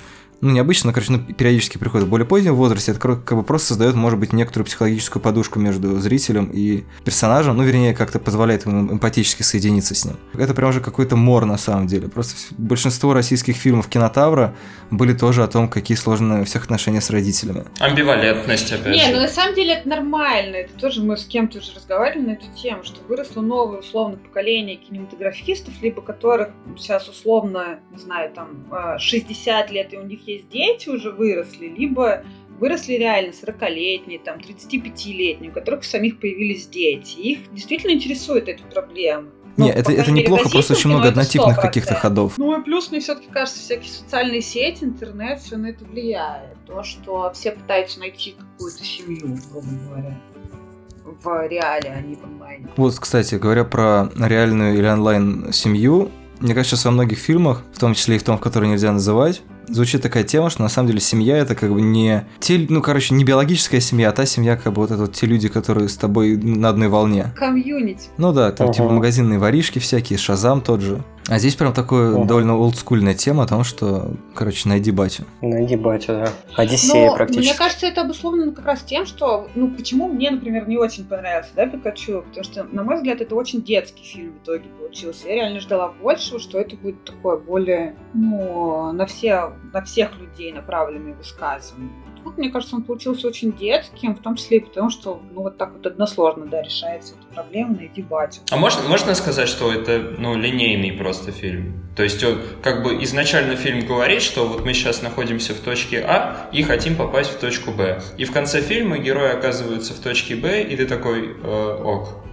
[SPEAKER 1] ну, необычно, но, короче, ну, периодически приходит в более позднем возрасте, это как бы просто создает, может быть, некоторую психологическую подушку между зрителем и персонажем, ну, вернее, как-то позволяет ему эмпатически соединиться с ним. Это прям уже какой-то мор, на самом деле. Просто большинство российских фильмов Кинотавра были тоже о том, какие сложные у всех отношения с родителями.
[SPEAKER 4] Амбивалентность, опять
[SPEAKER 2] Не, ну
[SPEAKER 4] же.
[SPEAKER 2] на самом деле это нормально. Это тоже мы с кем-то уже разговаривали на эту тему, что выросло новое условно поколение кинематографистов, либо которых сейчас условно, не знаю, там э, 60 лет, и у них есть дети уже выросли, либо выросли реально 40-летние, там, 35-летние, у которых у самих появились дети. Их действительно интересует эти проблемы.
[SPEAKER 1] Не,
[SPEAKER 2] Ну,
[SPEAKER 1] это, это неплохо, просто очень много однотипных
[SPEAKER 2] 100%.
[SPEAKER 1] каких-то ходов.
[SPEAKER 2] Ну и плюс мне все-таки кажется, всякие социальные сети, интернет, все на это влияет. То, что все пытаются найти какую-то семью, грубо говоря, в реале, а не в онлайне.
[SPEAKER 1] Вот, кстати, говоря про реальную или онлайн семью, мне кажется, сейчас во многих фильмах, в том числе и в том, который нельзя называть, звучит такая тема, что на самом деле семья это как бы не те, ну, короче, не биологическая семья, а та семья, как бы вот это вот те люди, которые с тобой на одной волне.
[SPEAKER 2] Комьюнити.
[SPEAKER 1] Ну да, там
[SPEAKER 3] Ага.
[SPEAKER 1] типа магазинные воришки всякие, Шазам тот же. А здесь прям такая
[SPEAKER 3] Ага.
[SPEAKER 1] довольно олдскульная тема о том, что, короче, найди батю.
[SPEAKER 3] Найди батю, да. Одиссея
[SPEAKER 2] Но
[SPEAKER 3] практически.
[SPEAKER 2] мне кажется, это обусловлено как раз тем, что, ну, почему мне, например, не очень понравился, да, Пикачу, потому что, на мой взгляд, это очень детский фильм в итоге получился. Я реально ждала большего, что это будет такое более, ну, на все, на всех людей направленное высказывание. Тут, мне кажется, он получился очень детским, в том числе и потому, что, ну, вот так вот односложно, да, решается эта проблема, найди батю.
[SPEAKER 4] А можно, можно сказать, что это ну, линейный просто фильм? То есть он, как бы изначально фильм говорит, что вот мы сейчас находимся в точке А и хотим попасть в точку Б. И в конце фильма герои оказываются в точке Б, и ты такой, э, ок,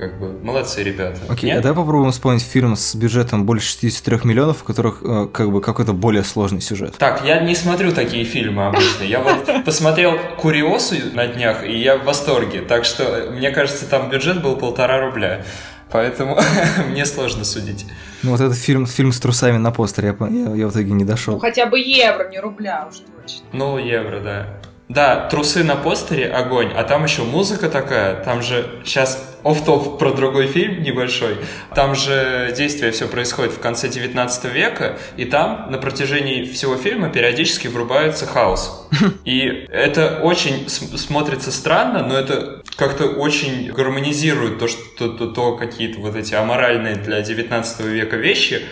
[SPEAKER 4] как бы, молодцы ребята.
[SPEAKER 1] Окей,
[SPEAKER 4] Нет?
[SPEAKER 1] а давай попробуем вспомнить фильм с бюджетом больше 63 миллионов, в которых э, как бы какой-то более сложный сюжет.
[SPEAKER 4] Так, я не смотрю такие фильмы обычно. Я вот посмотрел Куриосу на днях, и я в восторге. Так что, мне кажется, там бюджет был полтора рубля. Поэтому <laughs> мне сложно судить.
[SPEAKER 1] Ну вот этот фильм, фильм с трусами на постере, я, я, я в итоге не
[SPEAKER 2] Ну,
[SPEAKER 1] дошел.
[SPEAKER 2] хотя бы евро, не рубля уж точно.
[SPEAKER 4] Ну, евро, да. Да, трусы на постере огонь, а там еще музыка такая, там же сейчас оф-топ про другой фильм небольшой, там же действие все происходит в конце 19 века, и там на протяжении всего фильма периодически врубается хаос. <laughs> И это очень см- смотрится странно, но это как-то очень гармонизирует то, что то, то какие-то вот эти аморальные для 19 века вещи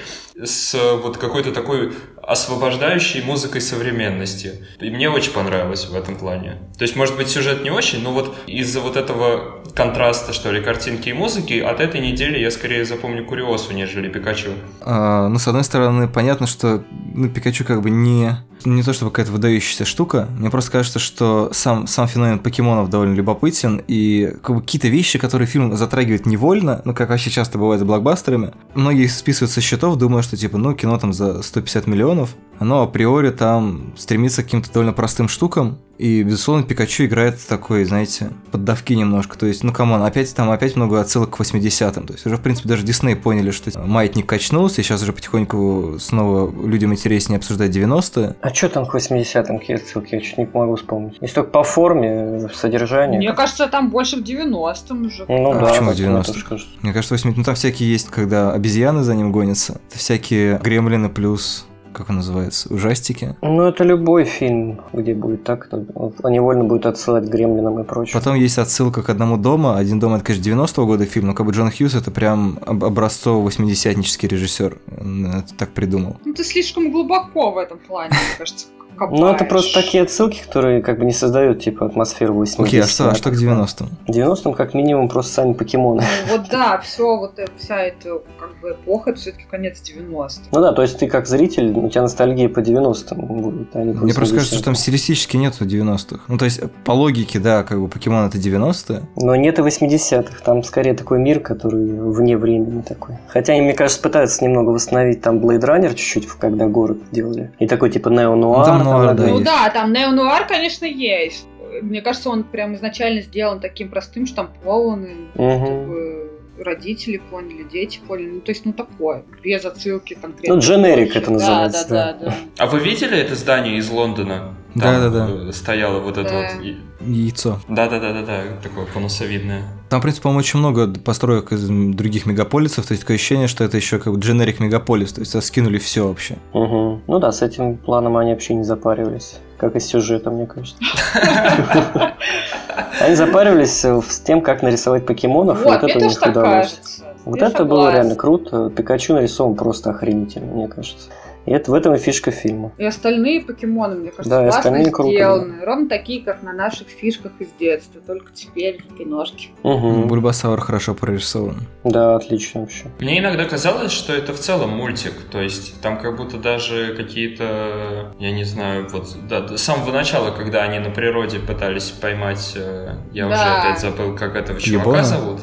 [SPEAKER 4] с вот какой-то такой освобождающей музыкой современности. И мне очень понравилось в этом плане. То есть, может быть, сюжет не очень, но вот из-за вот этого контраста, что ли, картинки и музыки, от этой недели я скорее запомню Куриосу, нежели Пикачу.
[SPEAKER 1] А, ну, с одной стороны, понятно, что ну, Пикачу как бы не, не то чтобы какая-то выдающаяся штука. Мне просто кажется, что сам, сам феномен покемонов довольно любопытен, и как бы какие-то вещи, которые фильм затрагивает невольно, ну, как вообще часто бывает с блокбастерами, многие списывают со счетов, думая, что, типа, ну, кино там за 150 миллионов, оно априори там стремится к каким-то довольно простым штукам, и, безусловно, Пикачу играет такой, знаете, поддавки немножко. То есть, ну, come on, опять там опять много отсылок к 80-м. То есть, уже, в принципе, даже Дисней поняли, что маятник качнулся, и сейчас уже потихоньку снова людям интереснее обсуждать 90-е.
[SPEAKER 3] А что там к 80-м какие отсылки? Я чуть не могу вспомнить. Если только по форме, в содержании.
[SPEAKER 2] Мне кажется, там больше к 90-м уже.
[SPEAKER 3] Ну
[SPEAKER 1] А
[SPEAKER 3] да,
[SPEAKER 1] почему
[SPEAKER 3] мне
[SPEAKER 1] 90?
[SPEAKER 3] тоже кажется.
[SPEAKER 1] Мне кажется, 80 ну там всякие есть, когда обезьяны за ним гонятся. Это всякие гремлины плюс, как он называется, ужастики.
[SPEAKER 3] Ну, это любой фильм, где будет так, то он невольно будет отсылать к гремлинам и прочее.
[SPEAKER 1] Потом есть отсылка к одному дома. Один дом это, конечно, 90-го года фильм, но как бы Джон Хьюз это прям об- образцово 80-нический режиссер. Он это так придумал.
[SPEAKER 2] Ну, ты слишком глубоко в этом плане, мне кажется, копаешь.
[SPEAKER 3] Ну, это просто такие отсылки, которые как бы не создают, типа, атмосферу 80
[SPEAKER 1] Окей, а что, а что к 90-м?
[SPEAKER 3] 90-м как минимум просто сами покемоны.
[SPEAKER 2] Ну, вот да, все, вот вся эта как бы эпоха, это все-таки конец 90-х.
[SPEAKER 3] Ну да, то есть ты как зритель, у тебя ностальгия по 90-м будет, а не
[SPEAKER 1] Мне просто кажется,
[SPEAKER 3] 80-м.
[SPEAKER 1] что там стилистически нету 90-х. Ну, то есть, по логике, да, как бы покемон это 90-е.
[SPEAKER 3] Но нет и 80-х, там скорее такой мир, который вне времени такой. Хотя они, мне кажется, пытаются немного восстановить там Blade Runner чуть-чуть, когда город делали. И такой типа нео-нуар.
[SPEAKER 1] Ну, там нуар,
[SPEAKER 3] надо-
[SPEAKER 1] да,
[SPEAKER 2] ну
[SPEAKER 1] есть.
[SPEAKER 2] да, там неонуар, конечно, есть. Мне кажется, он прям изначально сделан таким простым, штампованным,
[SPEAKER 3] Мгм.
[SPEAKER 2] чтобы родители поняли, дети поняли. Ну, то есть, ну, такое, без отсылки конкретно.
[SPEAKER 3] Ну, дженерик это называется,
[SPEAKER 2] Да, да, да, да.
[SPEAKER 4] А вы видели это здание из Лондона? Там,
[SPEAKER 1] Да-да-да.
[SPEAKER 4] э, Стояло вот это
[SPEAKER 2] Да.
[SPEAKER 4] вот...
[SPEAKER 1] Яйцо.
[SPEAKER 4] Да-да-да-да-да, такое конусовидное.
[SPEAKER 1] Там, в принципе, по-моему, очень много построек из других мегаполисов, то есть такое ощущение, что это еще как бы дженерик мегаполис, то есть скинули все вообще.
[SPEAKER 3] Мгм. Ну да, с этим планом они вообще не запаривались. Как и с сюжетом, мне кажется. <laughs> Они запаривались э, с тем, как нарисовать покемонов, и
[SPEAKER 2] Вот,
[SPEAKER 3] это
[SPEAKER 2] мне
[SPEAKER 3] у них удалось.
[SPEAKER 2] кажется.
[SPEAKER 3] Вот это было реально круто. Пикачу нарисован просто охренительно, мне кажется. И это в этом и фишка фильма.
[SPEAKER 2] И остальные покемоны, мне кажется,
[SPEAKER 3] Да,
[SPEAKER 2] классно
[SPEAKER 3] круто,
[SPEAKER 2] сделаны. Ровно такие, как на наших фишках из детства, только теперь в киношке.
[SPEAKER 3] Угу.
[SPEAKER 1] Бульбасаур хорошо прорисован.
[SPEAKER 3] Да, отлично вообще.
[SPEAKER 4] Мне иногда казалось, что это в целом мультик, то есть там как будто даже какие-то, я не знаю, вот да, с самого начала, когда они на природе пытались поймать, э, я уже
[SPEAKER 2] Да.
[SPEAKER 4] опять забыл, как этого чувака зовут.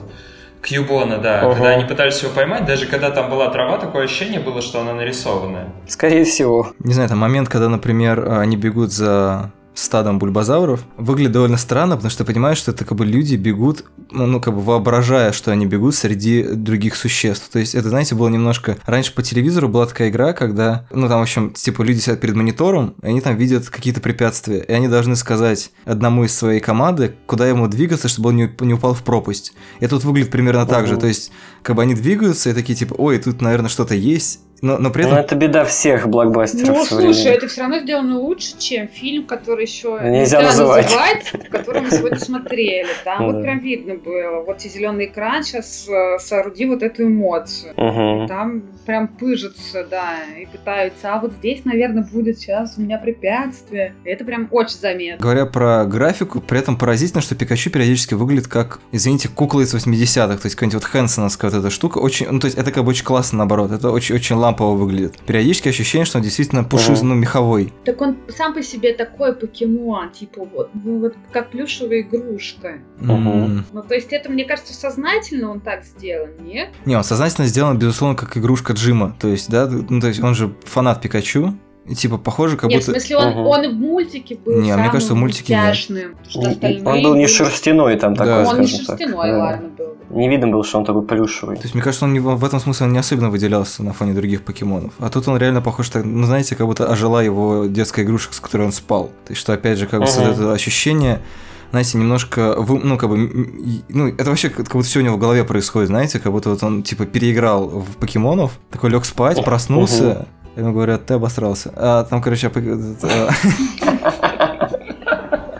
[SPEAKER 4] Кьюбона, да.
[SPEAKER 3] Ага.
[SPEAKER 4] Когда они пытались его поймать, даже когда там была трава, такое ощущение было, что она нарисованная.
[SPEAKER 3] Скорее всего.
[SPEAKER 1] Не знаю, там момент, когда, например, они бегут за стадом бульбазавров, выглядит довольно странно, потому что ты понимаешь, что это как бы люди бегут, ну, ну, как бы воображая, что они бегут среди других существ. То есть это, знаете, было немножко... Раньше по телевизору была такая игра, когда, ну, там, в общем, типа, люди сидят перед монитором, и они там видят какие-то препятствия, и они должны сказать одному из своей команды, куда ему двигаться, чтобы он не, не упал в пропасть. И тут выглядит примерно так же, то есть, как бы они двигаются, и такие, типа, ой, тут, наверное, что-то есть, но, но при
[SPEAKER 3] Но
[SPEAKER 1] этом...
[SPEAKER 3] это беда всех блокбастеров
[SPEAKER 2] Ну, слушай, это все равно сделано лучше, чем фильм, который еще
[SPEAKER 3] Нельзя называть.
[SPEAKER 2] который мы сегодня смотрели. Там
[SPEAKER 3] Да.
[SPEAKER 2] вот прям видно было. Вот тебе зеленый экран, сейчас сооруди вот эту эмоцию.
[SPEAKER 3] Мгм.
[SPEAKER 2] Там прям пыжатся, да, и пытаются. А вот здесь, наверное, будет сейчас у меня препятствие. И это прям очень заметно.
[SPEAKER 1] Говоря про графику, при этом поразительно, что Пикачу периодически выглядит как, извините, кукла из 80-х, то есть какая-нибудь вот Хэнсоновская вот эта штука, очень, ну то есть это как бы очень классно наоборот, это очень-очень лампово выглядит. Периодически ощущение, что он действительно пушист,
[SPEAKER 3] Мгм.
[SPEAKER 1] ну меховой.
[SPEAKER 2] Так он сам по себе такой покемон, типа вот, ну, вот как плюшевая игрушка. Ну, то есть это, мне кажется, сознательно он так сделан, нет?
[SPEAKER 1] Не, он сознательно сделан, безусловно, как игрушка Джима, то есть, да, ну то есть он же фанат Пикачу, типа похоже, как
[SPEAKER 2] Нет, в
[SPEAKER 1] будто...
[SPEAKER 2] смысле, он,
[SPEAKER 3] Мгм.
[SPEAKER 2] он и в мультике был
[SPEAKER 1] Не, а мне кажется, в мультике нет.
[SPEAKER 2] мультяшным, остальные
[SPEAKER 3] Он был не шерстяной там
[SPEAKER 1] Да.
[SPEAKER 3] такой,
[SPEAKER 2] Он не
[SPEAKER 3] так.
[SPEAKER 2] шерстяной,
[SPEAKER 3] Да.
[SPEAKER 2] ладно, был.
[SPEAKER 3] Не видно было, что он такой плюшевый.
[SPEAKER 1] То есть, мне кажется, он не, в этом смысле он не особенно выделялся на фоне других покемонов. А тут он реально похож, так, ну, знаете, как будто ожила его детская игрушка, с которой он спал. То есть, что, опять же, как бы создает это ощущение, знаете, немножко, вы- ну, как бы, ну, это вообще как как будто все у него в голове происходит, знаете, как будто вот он, типа, переиграл в покемонов, такой лег спать, проснулся, ему говорят, ты обосрался. А там, короче, <laughs>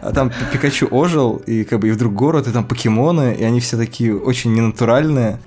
[SPEAKER 1] а там Пи- Пикачу ожил, и как бы и вдруг город, и там покемоны, и они все такие очень ненатуральные.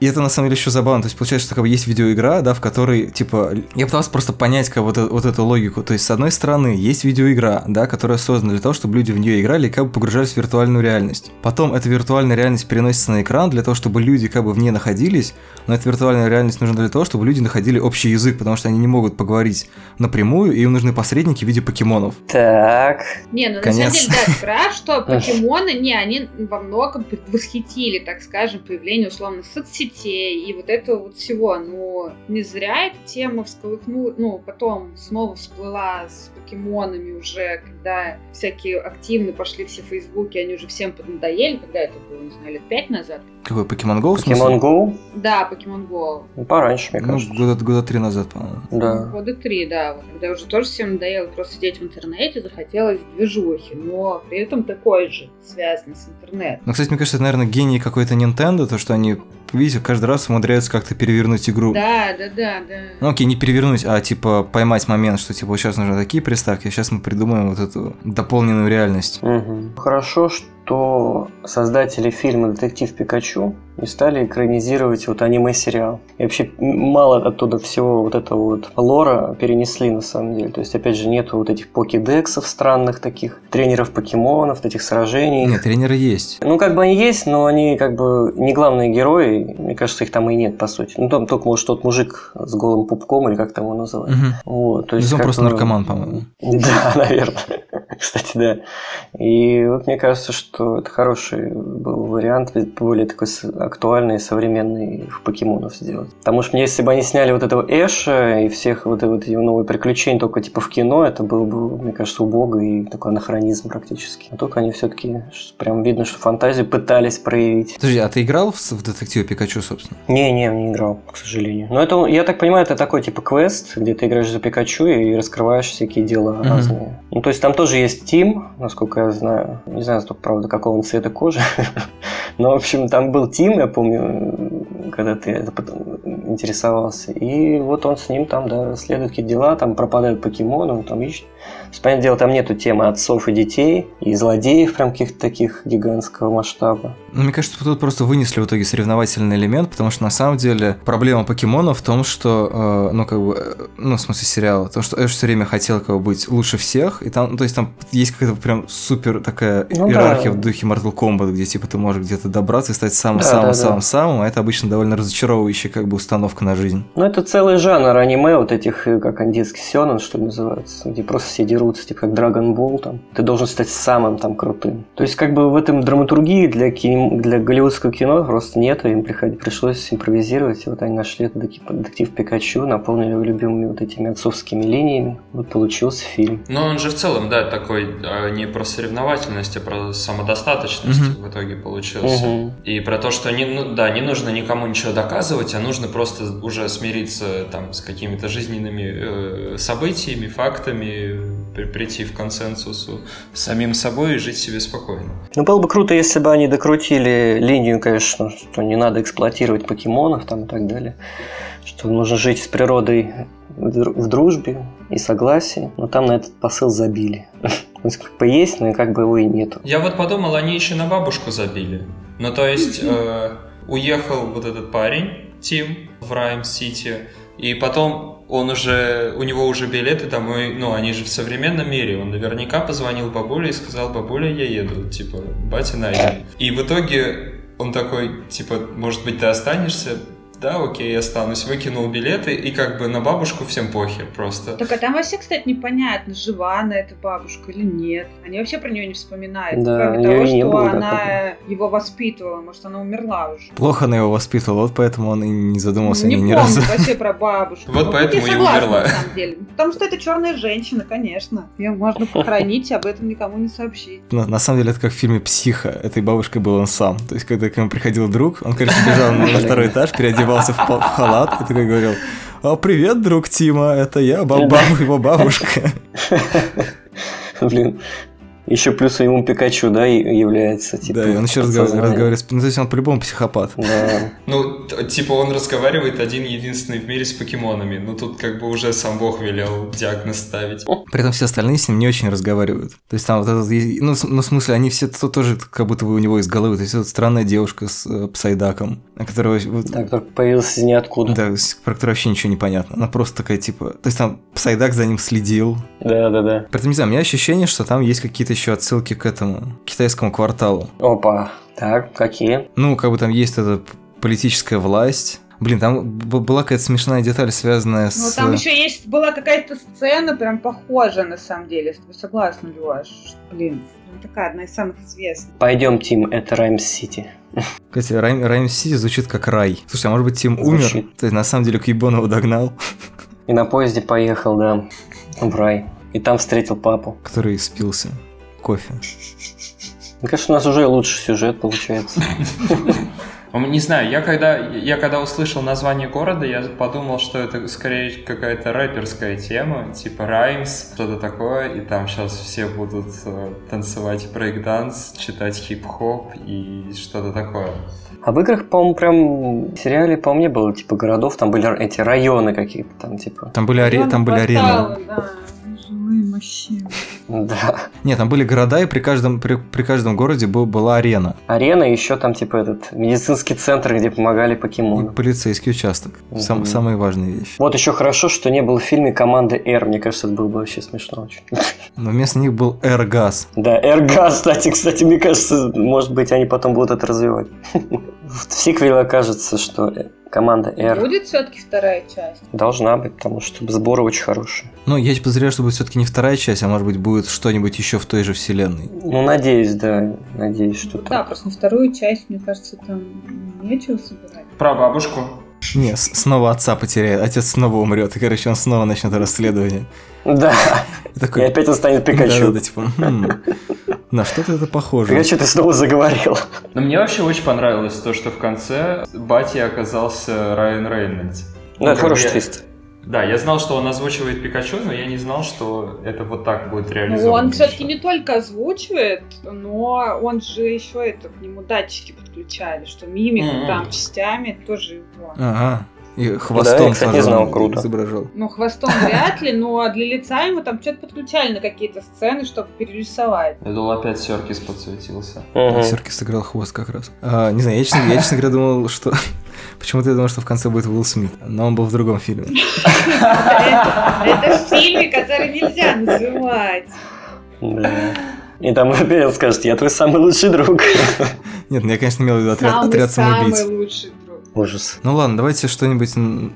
[SPEAKER 1] И это на самом деле еще забавно. То есть получается, что как бы есть видеоигра, да, в которой, типа, я пытался просто понять как вот, э- вот эту логику. То есть, с одной стороны, есть видеоигра, да, которая создана для того, чтобы люди в нее играли и как бы погружались в виртуальную реальность. Потом эта виртуальная реальность переносится на экран для того, чтобы люди как бы в ней находились, но эта виртуальная реальность нужна для того, чтобы люди находили общий язык, потому что они не могут поговорить напрямую, и им нужны посредники в виде покемонов.
[SPEAKER 3] Так.
[SPEAKER 2] Не, ну
[SPEAKER 1] Конец.
[SPEAKER 2] Самом деле, да, прав, что покемоны, не, они во многом восхитили, так скажем, появление условно соцсетей и вот этого вот всего. Но не зря эта тема всколыхнула, ну, потом снова всплыла с покемонами уже, когда всякие активные пошли все в Фейсбуке, они уже всем поднадоели, когда это было, не знаю, лет пять назад.
[SPEAKER 1] Какой Pokemon Go?
[SPEAKER 3] Pokemon Go?
[SPEAKER 2] Да, Pokemon Go.
[SPEAKER 3] Ну, пораньше, мне
[SPEAKER 1] Ну,
[SPEAKER 3] кажется.
[SPEAKER 1] года, года три назад, по-моему.
[SPEAKER 3] Да.
[SPEAKER 2] Года три, да. Вот, когда уже тоже всем надоело просто сидеть в интернете, захотелось движухи, но при этом такой же, связанный с интернетом.
[SPEAKER 1] Ну, кстати, мне кажется, это, наверное, гений какой-то Nintendo, то, что они, видите, каждый раз умудряются как-то перевернуть игру.
[SPEAKER 2] Да, да, да, да.
[SPEAKER 1] Ну, окей, не перевернуть, а, типа, поймать момент, что, типа, вот сейчас нужны такие приставки, а сейчас мы придумаем вот эту дополненную реальность.
[SPEAKER 3] Мгм. Хорошо, что создатели фильма «Детектив Пикачу» не стали экранизировать вот аниме-сериал. И вообще мало оттуда всего вот этого вот лора перенесли на самом деле. То есть, опять же, нету вот этих покедексов странных таких, тренеров покемонов, этих сражений.
[SPEAKER 1] Нет, тренеры есть.
[SPEAKER 3] Ну, как бы они есть, но они как бы не главные герои. Мне кажется, их там и нет, по сути. Ну, там только, может, тот мужик с голым пупком, или как там его называют.
[SPEAKER 1] Мгм.
[SPEAKER 3] Вот, то есть
[SPEAKER 1] он просто
[SPEAKER 3] бы-
[SPEAKER 1] наркоман, по-моему. <laughs>
[SPEAKER 3] Да, наверное. <laughs> Кстати, да. И вот мне кажется, что это хороший был вариант, более такой актуальный, современный в покемонов сделать. Потому что если бы они сняли вот этого Эша и всех вот, вот его новые приключения только типа в кино, это было бы, мне кажется, убого и такой анахронизм практически. А только они все-таки прям видно, что фантазию пытались проявить.
[SPEAKER 1] Подожди, а ты играл в, в детектива Пикачу, собственно?
[SPEAKER 3] Не-не, не играл, к сожалению. Но это, я так понимаю, это такой типа квест, где ты играешь за Пикачу и раскрываешь всякие дела
[SPEAKER 1] Мгм.
[SPEAKER 3] разные. Ну, то есть там тоже есть Тим, насколько я знаю. Не знаю, правда, какого он цвета кожи. <laughs> Но, в общем, там был Тим, я помню, когда ты это потом интересовался. И вот он с ним там, да, следует какие дела, там пропадают покемоны, он там ищет. Понятное дело, там нету темы отцов и детей, и злодеев прям каких-то таких гигантского масштаба.
[SPEAKER 1] Ну, мне кажется, тут просто вынесли в итоге соревновательный элемент, потому что на самом деле проблема покемона в том, что, э, ну, как бы, э, ну, в смысле сериала, то, что Эш все время хотел как бы быть лучше всех, и там, ну, то есть там есть какая-то прям супер такая
[SPEAKER 3] Ну
[SPEAKER 1] иерархия
[SPEAKER 3] да.
[SPEAKER 1] в духе Mortal Kombat, где типа ты можешь где-то добраться и стать
[SPEAKER 3] Да,
[SPEAKER 1] самым-самым-самым-самым, а это обычно довольно разочаровывающая как бы установка на жизнь.
[SPEAKER 3] Ну, это целый жанр аниме, вот этих, э, как они, детский сёнэн, что ли, называется, где просто все дерутся, типа как Dragon Ball, там. Ты должен стать самым там крутым. То есть, как бы в этом драматургии для, кино, для голливудского кино просто нету, им приход- пришлось импровизировать, и вот они нашли этот детектив, Пикачу, наполнили его любимыми вот этими отцовскими линиями, вот получился фильм.
[SPEAKER 4] Но он же в целом, да, такой а, не про соревновательность, а про самодостаточность
[SPEAKER 1] Мгм.
[SPEAKER 4] в итоге получился.
[SPEAKER 3] Мгм.
[SPEAKER 4] И про то, что не, ну, да, не нужно никому ничего доказывать, а нужно просто уже смириться там с какими-то жизненными э, событиями, фактами, прийти в консенсусу с самим собой и жить себе спокойно.
[SPEAKER 3] Ну, было бы круто, если бы они докрутили линию, конечно, что не надо эксплуатировать покемонов там и так далее. Что нужно жить с природой в дру- в дружбе и согласии. Но там на этот посыл забили. <laughs> Он как бы есть, но и как бы его и нету.
[SPEAKER 4] Я вот подумал, они еще на бабушку забили. Ну, то есть, <laughs> э, уехал вот этот парень, Тим, в Райм-Сити, и потом он уже, у него уже билеты домой, ну, они же в современном мире, он наверняка позвонил бабуле и сказал, бабуля, я еду, типа, батя найди. И в итоге он такой, типа, может быть, ты останешься? Да, окей, я останусь. Выкинул билеты, и как бы на бабушку всем похер просто.
[SPEAKER 2] Так а там вообще, кстати, непонятно, жива она эта бабушка или нет. Они вообще про нее не вспоминают.
[SPEAKER 3] Да,
[SPEAKER 2] кроме того,
[SPEAKER 3] не
[SPEAKER 2] что
[SPEAKER 3] было, да,
[SPEAKER 2] она его воспитывала. Может, она умерла уже.
[SPEAKER 1] Плохо она его воспитывала, вот поэтому он и не задумался
[SPEAKER 2] не
[SPEAKER 1] ни, ни
[SPEAKER 2] помню
[SPEAKER 1] разу.
[SPEAKER 2] вообще про бабушку.
[SPEAKER 4] Вот
[SPEAKER 2] Ну,
[SPEAKER 4] поэтому
[SPEAKER 2] я
[SPEAKER 4] и
[SPEAKER 2] согласна,
[SPEAKER 4] умерла.
[SPEAKER 2] на самом деле. Потому что это черная женщина, конечно. Ее можно похоронить, и об этом никому не сообщить.
[SPEAKER 1] На, на самом деле это как в фильме «Психа». Этой бабушкой был он сам. То есть, когда к нему приходил друг, он, короче, бежал на второй этаж, переодевался в, па- в халат и такой говорил «А, привет, друг Тима, это я, баб- баб- его бабушка». <laughs>
[SPEAKER 3] Блин. Еще плюс ему Пикачу, да, и- является. Типа,
[SPEAKER 1] Да, и он еще разговаривает. с- Ну, то есть он по-любому психопат.
[SPEAKER 3] Да.
[SPEAKER 4] Ну, типа он разговаривает один единственный в мире с покемонами. Ну, тут как бы уже сам бог велел диагноз ставить.
[SPEAKER 1] При этом все остальные с ним не очень разговаривают. То есть там вот этот, ну, ну, в смысле, они все то- тоже как будто бы у него из головы. То есть вот странная девушка с э, псайдаком, которая вот-
[SPEAKER 3] Так, только появился из ниоткуда.
[SPEAKER 1] Да, про которую вообще ничего не понятно. Она просто такая, типа... То есть там Псайдак за ним следил.
[SPEAKER 3] Да, да, да.
[SPEAKER 1] При этом, не знаю, у меня ощущение, что там есть какие-то еще отсылки к этому, к китайскому кварталу.
[SPEAKER 3] Опа. Так, какие?
[SPEAKER 1] Ну, как бы там есть эта политическая власть. Блин, там была какая-то смешная деталь, связанная
[SPEAKER 2] Ну,
[SPEAKER 1] с...
[SPEAKER 2] там еще есть, была какая-то сцена прям похожая, на самом деле. С тобой согласна, Леш? Блин, ну, такая одна из самых известных.
[SPEAKER 3] Пойдем, Тим, это Раймс-Сити.
[SPEAKER 1] Кстати, Райм, Райм Сити звучит как рай. Слушай, а может быть Тим
[SPEAKER 3] Звучит.
[SPEAKER 1] умер? То есть на самом деле Кьюбон его догнал,
[SPEAKER 3] И на поезде поехал, да, в рай. И там встретил папу.
[SPEAKER 1] который спился. Кофе.
[SPEAKER 3] Мне кажется, у нас уже лучший сюжет получается. <laughs>
[SPEAKER 4] Не знаю, я когда, я когда услышал название города, я подумал, что это скорее какая-то рэперская тема, типа Раймс, что-то такое, и там сейчас все будут э, танцевать брейкданс, читать хип-хоп и что-то такое.
[SPEAKER 3] А в играх, по-моему, прям в сериале, по-моему, не было типа городов, там были эти районы какие-то там, типа.
[SPEAKER 1] Там были, аре... там были арены.
[SPEAKER 2] Да, жилые машины. <laughs>
[SPEAKER 3] Да.
[SPEAKER 1] Нет, там были города, и при каждом, при, при каждом городе был, была арена.
[SPEAKER 3] Арена, еще там типа этот медицинский центр, где помогали
[SPEAKER 1] И
[SPEAKER 3] покемонам.
[SPEAKER 1] полицейский участок. Сам,
[SPEAKER 3] Мгм.
[SPEAKER 1] самые важные вещи.
[SPEAKER 3] Вот еще хорошо, что не было в фильме команды R. Мне кажется, это было бы вообще смешно очень. <laughs>
[SPEAKER 1] Но вместо них был Эргаз.
[SPEAKER 3] Да, R-газ, кстати, кстати, мне кажется, может быть, они потом будут это развивать. <laughs> В сиквеле окажется, что э, команда R
[SPEAKER 2] Будет все-таки вторая часть?
[SPEAKER 3] должна быть, потому что сборы очень хорошие.
[SPEAKER 1] Ну, я подозреваю, что будет все-таки не вторая часть, а может быть будет что-нибудь еще в той же вселенной.
[SPEAKER 3] Ну, надеюсь, да, надеюсь, что
[SPEAKER 2] Да,
[SPEAKER 3] так.
[SPEAKER 2] просто на вторую часть, мне кажется, там нечего собирать.
[SPEAKER 4] Про бабушку.
[SPEAKER 1] Не, снова отца потеряет, отец снова умрет, и, короче, он снова начнет расследование.
[SPEAKER 3] Да,
[SPEAKER 1] И
[SPEAKER 3] и
[SPEAKER 1] такой,
[SPEAKER 3] опять он станет Пикачу.
[SPEAKER 1] Да-да-да, типа, «Хм, на что-то это похоже.
[SPEAKER 3] Пикачу, ты снова заговорил.
[SPEAKER 4] Но мне вообще очень понравилось то, что в конце батей оказался Райан Рейнольдс.
[SPEAKER 3] Ну, это хороший
[SPEAKER 4] я-
[SPEAKER 3] твист.
[SPEAKER 4] Да, я знал, что он озвучивает Пикачу, но я не знал, что это вот так будет
[SPEAKER 2] Ну,
[SPEAKER 4] реализовано.
[SPEAKER 2] он все-таки не только озвучивает, но он же еще это к нему датчики подключали, что мимику
[SPEAKER 4] Мгм.
[SPEAKER 2] там частями это тоже его.
[SPEAKER 1] Ага. И хвостом
[SPEAKER 3] я, кстати, не знал, круто.
[SPEAKER 1] изображал.
[SPEAKER 2] Ну, хвостом вряд ли, но для лица ему там что-то подключали на какие-то сцены, чтобы перерисовать.
[SPEAKER 4] Я думал, опять Серкис подсветился.
[SPEAKER 3] Мгм.
[SPEAKER 1] Серки сыграл хвост как раз. А, не знаю, я честно, я, честно говоря, думал, что... Почему-то я думал, что в конце будет Уилл Смит, но он был в другом фильме.
[SPEAKER 2] Это в фильме, который нельзя называть.
[SPEAKER 3] Да. И там опять скажет, я твой самый лучший друг.
[SPEAKER 1] Нет, ну я, конечно, имел в виду отряд, отряд самоубийц.
[SPEAKER 2] самый лучший друг.
[SPEAKER 3] Ужас.
[SPEAKER 1] Ну ладно, давайте что-нибудь...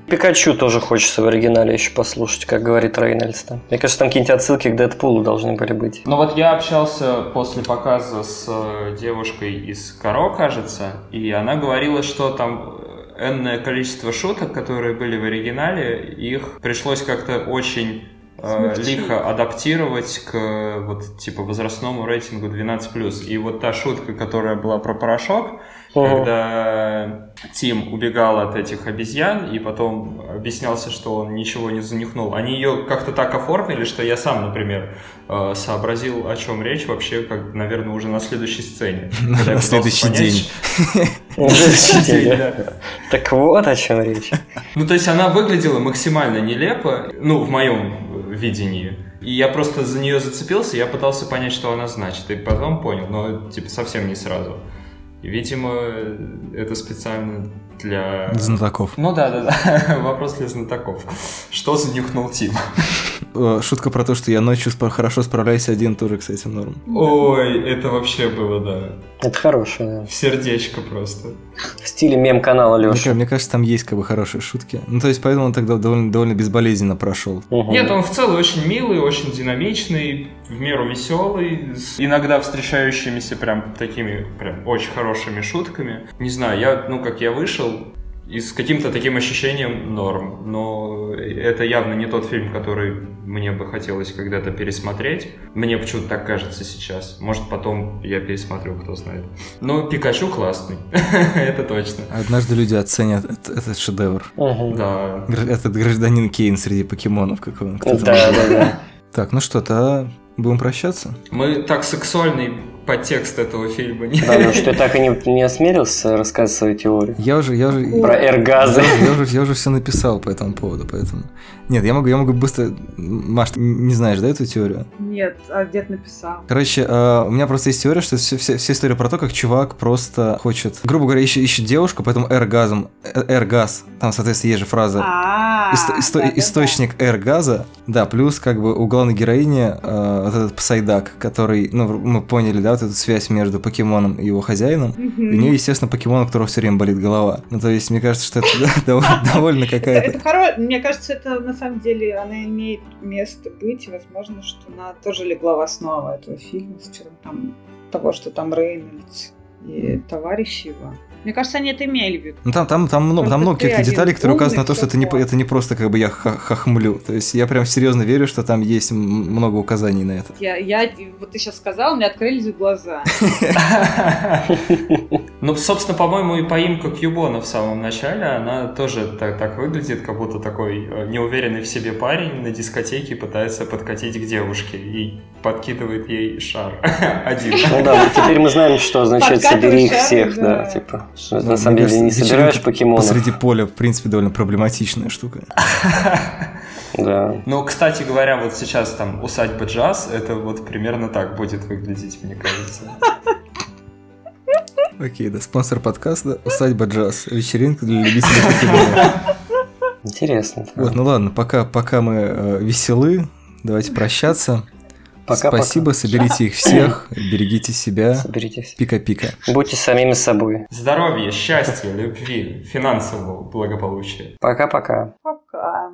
[SPEAKER 3] Пикачу тоже хочется в оригинале еще послушать, как говорит Рейнольдс. там. Мне кажется, там какие-нибудь отсылки к Дэдпулу должны были быть.
[SPEAKER 4] Ну вот я общался после показа с э, девушкой из Каро, кажется, и она говорила, что там энное количество шуток, которые были в оригинале, их пришлось как-то очень э, лихо адаптировать к вот типа возрастному рейтингу 12+. И вот та шутка, которая была про порошок,
[SPEAKER 3] Мгм.
[SPEAKER 4] когда Тим убегал от этих обезьян и потом объяснялся, что он ничего не занюхнул. Они ее как-то так оформили, что я сам, например, э, сообразил, о чем речь вообще, как, наверное, уже на следующей сцене. <laughs>
[SPEAKER 1] На следующий день. <laughs> <laughs>
[SPEAKER 3] Так вот о чем речь.
[SPEAKER 4] Ну, то есть она выглядела максимально нелепо, ну, в моем видении. И я просто за нее зацепился, я пытался понять, что она значит. И потом понял, но, типа, совсем не сразу. Видимо, это специально для...
[SPEAKER 1] Знатоков.
[SPEAKER 4] Ну да, да, да. <laughs> Вопрос для знатоков. Что занюхнул Тим?
[SPEAKER 1] Э, Шутка про то, что я ночью хорошо справляюсь один, тоже, кстати, норм.
[SPEAKER 4] Ой, это вообще было, да.
[SPEAKER 3] Это хорошее, да.
[SPEAKER 4] В сердечко просто.
[SPEAKER 3] В стиле мем-канала
[SPEAKER 1] Мне,
[SPEAKER 3] Леши.
[SPEAKER 1] ка- мне кажется, там есть как бы хорошие шутки. Ну, то есть, поэтому он тогда довольно, довольно безболезненно прошел.
[SPEAKER 4] Нет, он в целом очень милый, очень динамичный, в меру веселый, с иногда встречающимися прям такими прям очень хорошими шутками. Не знаю, я, ну как я вышел, и с каким-то таким ощущением норм. Но это явно не тот фильм, который мне бы хотелось когда-то пересмотреть. Мне почему-то так кажется сейчас. Может, потом я пересмотрю, кто знает. Но Пикачу классный. <laughs> Это точно.
[SPEAKER 1] Однажды люди оценят эт- этот шедевр.
[SPEAKER 4] Да.
[SPEAKER 1] Этот гражданин Кейн среди покемонов, как он. кто там
[SPEAKER 3] Да, да, да.
[SPEAKER 1] Так, ну что, то будем прощаться?
[SPEAKER 4] Мы так сексуальный подтекст этого фильма не...
[SPEAKER 3] Да, <laughs> ну что я так и не, не осмелился рассказать свою теорию.
[SPEAKER 1] Я уже, я уже...
[SPEAKER 3] Про эргазы.
[SPEAKER 1] Я, я уже, я уже все написал по этому поводу, поэтому... Нет, я могу, я могу быстро... Маш, ты не знаешь, да, эту теорию?
[SPEAKER 2] Нет, а дед написал.
[SPEAKER 1] Короче, э, у меня просто есть теория, что вся, вся, вся история про то, как чувак просто хочет, грубо говоря, ищет, ищет девушку, поэтому эргазм, э, эргаз, там, соответственно, есть же фраза
[SPEAKER 2] А,
[SPEAKER 1] Исто- исто-
[SPEAKER 2] да-да-да.
[SPEAKER 1] источник R-газа, да, плюс как бы у главной героини э, вот этот Псайдак, который, ну, мы поняли, да, вот эту связь между покемоном и его хозяином.
[SPEAKER 2] Мгм.
[SPEAKER 1] И у нее, естественно, покемон, у которого все время болит голова. Ну, то есть, мне кажется, что это <laughs> довольно, <laughs> какая-то...
[SPEAKER 2] Мне кажется, это на самом деле она имеет место быть. и, Возможно, что она тоже легла в основу этого фильма с учетом там, того, что там Рейнольдс и товарищи его. Мне кажется, они это имели в виду.
[SPEAKER 1] Ну, там, там, там, много, там много каких-то деталей, которые указаны на то, что это не, это не просто как бы я хохмлю. То есть, я прям серьезно верю, что там есть много указаний на это.
[SPEAKER 2] Я, я, вот ты сейчас сказал, у меня открылись глаза. <laughs>
[SPEAKER 4] Ну, собственно, по-моему, и поимка Кьюбона в самом начале, она тоже так, так выглядит, как будто такой э, неуверенный в себе парень на дискотеке пытается подкатить к девушке и подкидывает ей шар. <laughs> Один.
[SPEAKER 3] Ну да, вот теперь мы знаем, что означает «собери их всех», да,
[SPEAKER 2] да.
[SPEAKER 3] типа. Что это
[SPEAKER 1] Да,
[SPEAKER 3] на самом деле не собираешь покемонов.
[SPEAKER 1] Посреди поля, в принципе, довольно проблематичная штука. <laughs>
[SPEAKER 3] Да.
[SPEAKER 4] Ну, кстати говоря, вот сейчас там усадьба джаз, это вот примерно так будет выглядеть, мне кажется. <laughs>
[SPEAKER 1] Окей, да, спонсор подкаста «Усадьба джаз». Вечеринка для любителей покемонов.
[SPEAKER 3] Интересно.
[SPEAKER 1] Вот, ну ладно, пока, пока мы э, веселы, давайте прощаться.
[SPEAKER 3] Пока-пока.
[SPEAKER 1] Спасибо, соберите их всех, <clears throat> берегите себя.
[SPEAKER 3] Соберитесь.
[SPEAKER 1] Пика-пика.
[SPEAKER 3] Будьте самими собой.
[SPEAKER 4] Здоровья, счастья, любви, финансового благополучия.
[SPEAKER 3] Пока-пока.
[SPEAKER 2] Пока.